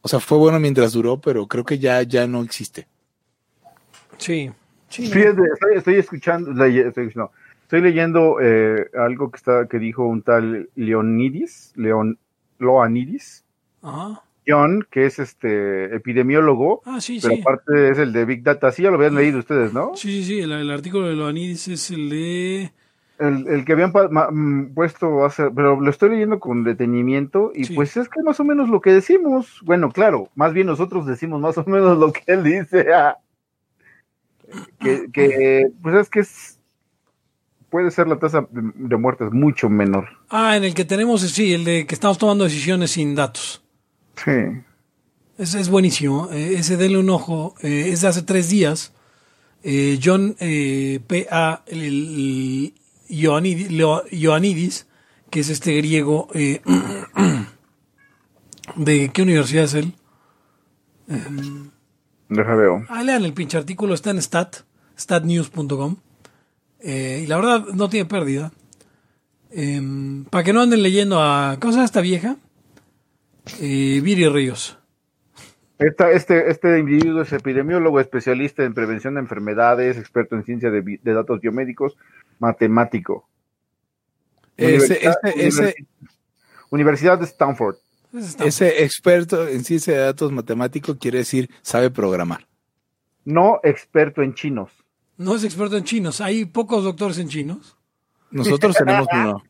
o sea, fue bueno mientras duró, pero creo que ya, ya no existe. Sí. sí. Fíjate, estoy, estoy escuchando, estoy, no, estoy leyendo eh, algo que está que dijo un tal Leonidis, Leon, Loanidis, Ajá. John, que es este epidemiólogo, Ah, sí, pero sí. aparte es el de Big Data. Sí, ya lo habían leído ustedes, ¿no? Sí, sí, sí. El, el artículo de Loanidis es el de. El, el que habían mm, puesto hace, pero lo estoy leyendo con detenimiento y Sí. pues es que más o menos lo que decimos, bueno, claro, más bien nosotros decimos más o menos lo que él dice, ah. que, que, pues es que es, puede ser la tasa de muertes mucho menor. Ah, en el que tenemos, sí, el de que estamos tomando decisiones sin datos. Sí. Ese es buenísimo. eh, ese denle un ojo. eh, es de hace tres días. Eh, John eh, P.A. Ioannidis, que es este griego. eh, ¿De qué universidad es él? Deja veo. Ah, lean el pinche artículo, está en stat, statnews.com. Eh, y la verdad, no tiene pérdida. Em, para que no anden leyendo a. ¿Cómo se llama esta vieja? Eh, Viri Ríos. Esta, este, este individuo es epidemiólogo, especialista en prevención de enfermedades, experto en ciencia de, datos biomédicos, matemático. Ese, Universidad- ese, ese, Universi- Universidad de Stanford. Ese experto en ciencia de datos matemático quiere decir sabe programar. No experto en chinos. No es experto en chinos. Hay pocos doctores en chinos. Nosotros tenemos uno.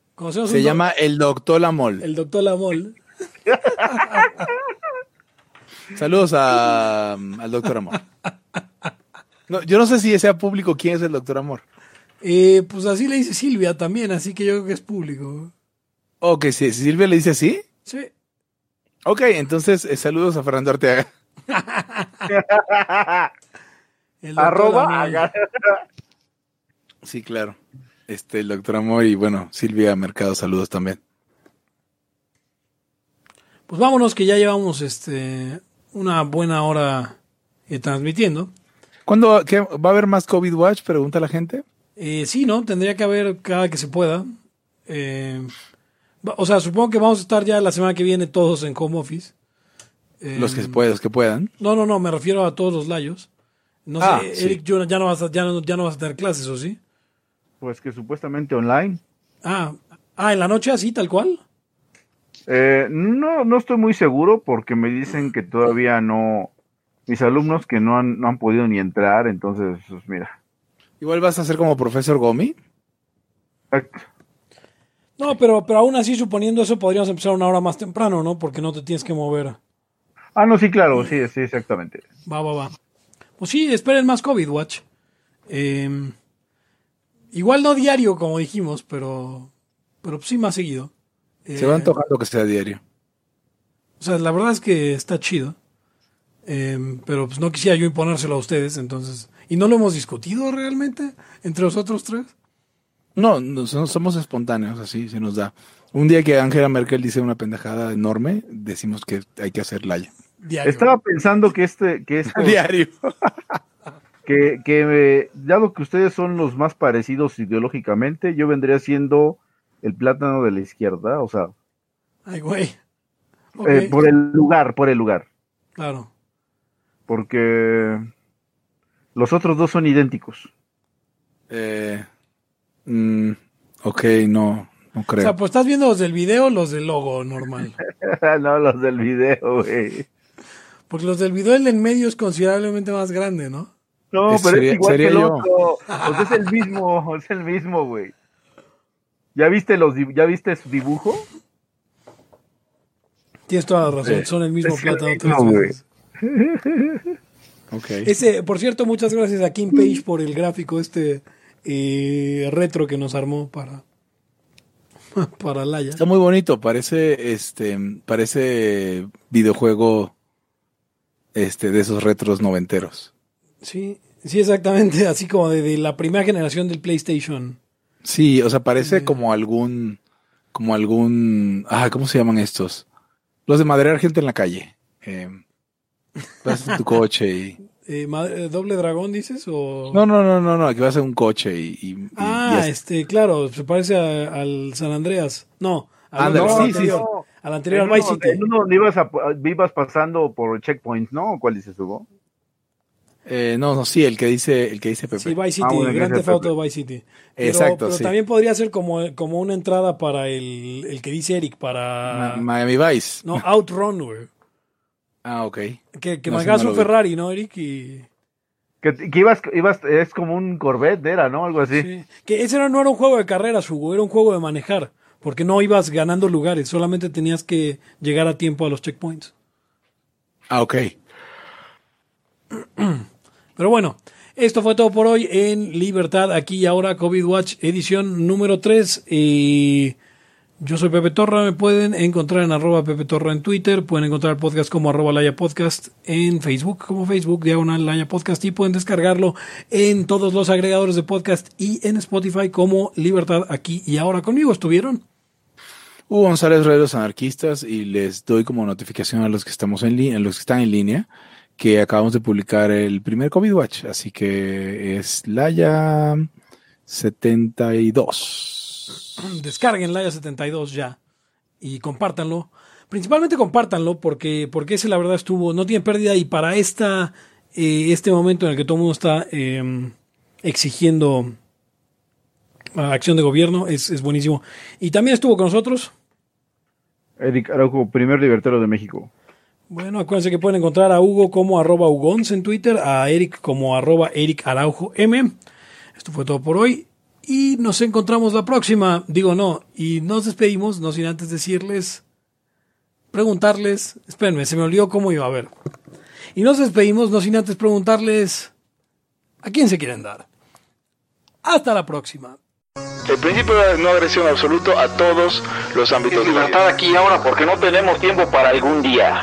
Se llama el doctor Lamol. el doctor Lamol. Saludos a, al doctor Amor. No, yo no sé si sea público quién es el doctor Amor. Eh, pues así le dice Silvia también, así que yo creo que es público. Ok, si si Silvia le dice así. Sí. Ok, entonces eh, saludos a Fernando Arteaga. Arroba. Sí, claro. Este, el doctor Amor y bueno, Silvia Mercado, saludos también. Pues vámonos que ya llevamos este una buena hora eh, transmitiendo. ¿Cuándo qué, va a haber más COVID Watch? Pregunta la gente. Eh, sí, ¿no? Tendría que haber cada que se pueda. Eh, o sea, supongo que vamos a estar ya la semana que viene todos en home office. Eh, Los que se puedan, los que puedan. No, no, no, me refiero a todos los layos. No Ah, sé, sí. Eric, yo- ya, no vas a, ya, no, ya no vas a tener clases, ¿o sí? Pues que supuestamente online. Ah, ah, en la noche así, tal cual. Eh, no, no estoy muy seguro porque me dicen que todavía no, mis alumnos que no han, no han podido ni entrar, entonces, pues mira. Igual vas a ser como profesor Gomi. No, pero, pero aún así, suponiendo eso, podríamos empezar una hora más temprano, ¿no? Porque no te tienes que mover. Ah, no, sí, claro, sí, sí, exactamente. Va, va, va. Pues sí, esperen más COVID Watch. Eh, igual no diario, como dijimos, pero, pero sí más seguido. Se va Eh, antojando que sea diario. O sea, la verdad es que está chido. Eh, pero pues no quisiera yo imponérselo a ustedes, entonces. ¿Y no lo hemos discutido realmente entre nosotros tres? No, no, so- somos espontáneos, así se nos da. Un día que Angela Merkel dice una pendejada enorme, decimos que hay que hacer laya. Diario. Estaba pensando que este, que esto, Diario. que, que eh, dado que ustedes son los más parecidos ideológicamente, yo vendría siendo el plátano de la izquierda, o sea, Ay, güey. Eh, por el lugar, por el lugar, claro. porque los otros dos son idénticos. Eh, mm, ok, no, no O creo. sea, pues estás viendo los del video o los del logo normal. no, los del video, güey. Porque los del video, el en medio es considerablemente más grande, ¿no? No, Es- pero sería- es igual sería que el yo. otro. Pues es el mismo, es el mismo, güey. ¿Ya viste los ya viste su dibujo? Tienes toda la razón, Sí. son el mismo Es plátano. Ok. Ese, por cierto, muchas gracias a Kim Page por el gráfico este eh, retro que nos armó para para Laya. Está muy bonito, parece este, parece videojuego este, de esos retros noventeros. Sí, sí, exactamente, así como de, de la primera generación del PlayStation. Sí, o sea, parece Sí. como algún, como algún, ah, ¿cómo se llaman estos? Los de madrear gente en la calle. Eh, vas en tu coche y... Eh, eh, ¿Doble dragón dices? O... No, no, no, no, no, que vas en un coche y... y- Ah, y es- este, claro, se parece a- al San Andreas. No, al, no, sí, anterior, sí. al anterior, En al Vice City. en uno donde ibas, a- ibas pasando por checkpoints, ¿no? ¿Cuál dices, Hugo? Eh, no, no, sí, el que dice, el que dice Pepe. Sí, Vice City, Ah, bueno, Grand gracias, Theft Auto Pepe. Vice City. Pero, Exacto, pero sí. también podría ser como, como una entrada para el, el que dice Eric, para... Ma- Miami Vice. no, Outrun, güey. Ah, ok. Que, que No, un. Ferrari, ¿no, Eric? Y, Que, que ibas, ibas, es como un Corvette, era, ¿no? Algo así. sí. Que ese no, no era un juego de carreras, Hugo, era un juego de manejar. Porque no ibas ganando lugares, solamente tenías que llegar a tiempo a los checkpoints. Ah, ok. Pero bueno, esto fue todo por hoy en Libertad, aquí y ahora, COVID Watch, edición número 3. Y yo soy Pepe Torra, me pueden encontrar en arroba Pepe Torra en Twitter, pueden encontrar el podcast como arroba Laya Podcast en Facebook, como Facebook, diagonal Laya Podcast, y pueden descargarlo en todos los agregadores de podcast y en Spotify como Libertad, aquí y ahora. Conmigo estuvieron. Hugo González, Redes Anarquistas, y les doy como notificación a los que estamos en a los que están en línea, que acabamos de publicar el primer COVID Watch, así que es Laya 72. Descarguen Laya 72 ya y compártanlo. Principalmente compártanlo porque, porque ese la verdad estuvo, no tiene pérdida y para esta, eh, este momento en el que todo el mundo está eh, exigiendo ah, acción de gobierno es, es buenísimo. Y también estuvo con nosotros. Eric Araujo, primer libertario de México. Bueno, acuérdense que pueden encontrar a Hugo como arroba Ugons en Twitter, a Eric como arroba Eric Araujo M. Esto fue todo por hoy y nos encontramos la próxima. Digo no, y nos despedimos, no sin antes decirles, preguntarles, espérenme, se me olvidó cómo iba a ver. Y nos despedimos, no sin antes preguntarles, ¿a quién se quieren dar? Hasta la próxima. El principio de no agresión absoluto a todos los ámbitos vida. libertad aquí y ahora porque no tenemos tiempo para algún día.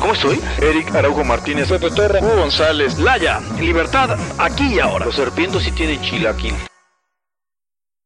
¿Cómo estoy? Eric Araujo Martínez, Pepe Torra, Hugo González, Laya, libertad, aquí y ahora. Los serpientes sí tienen chilaquil.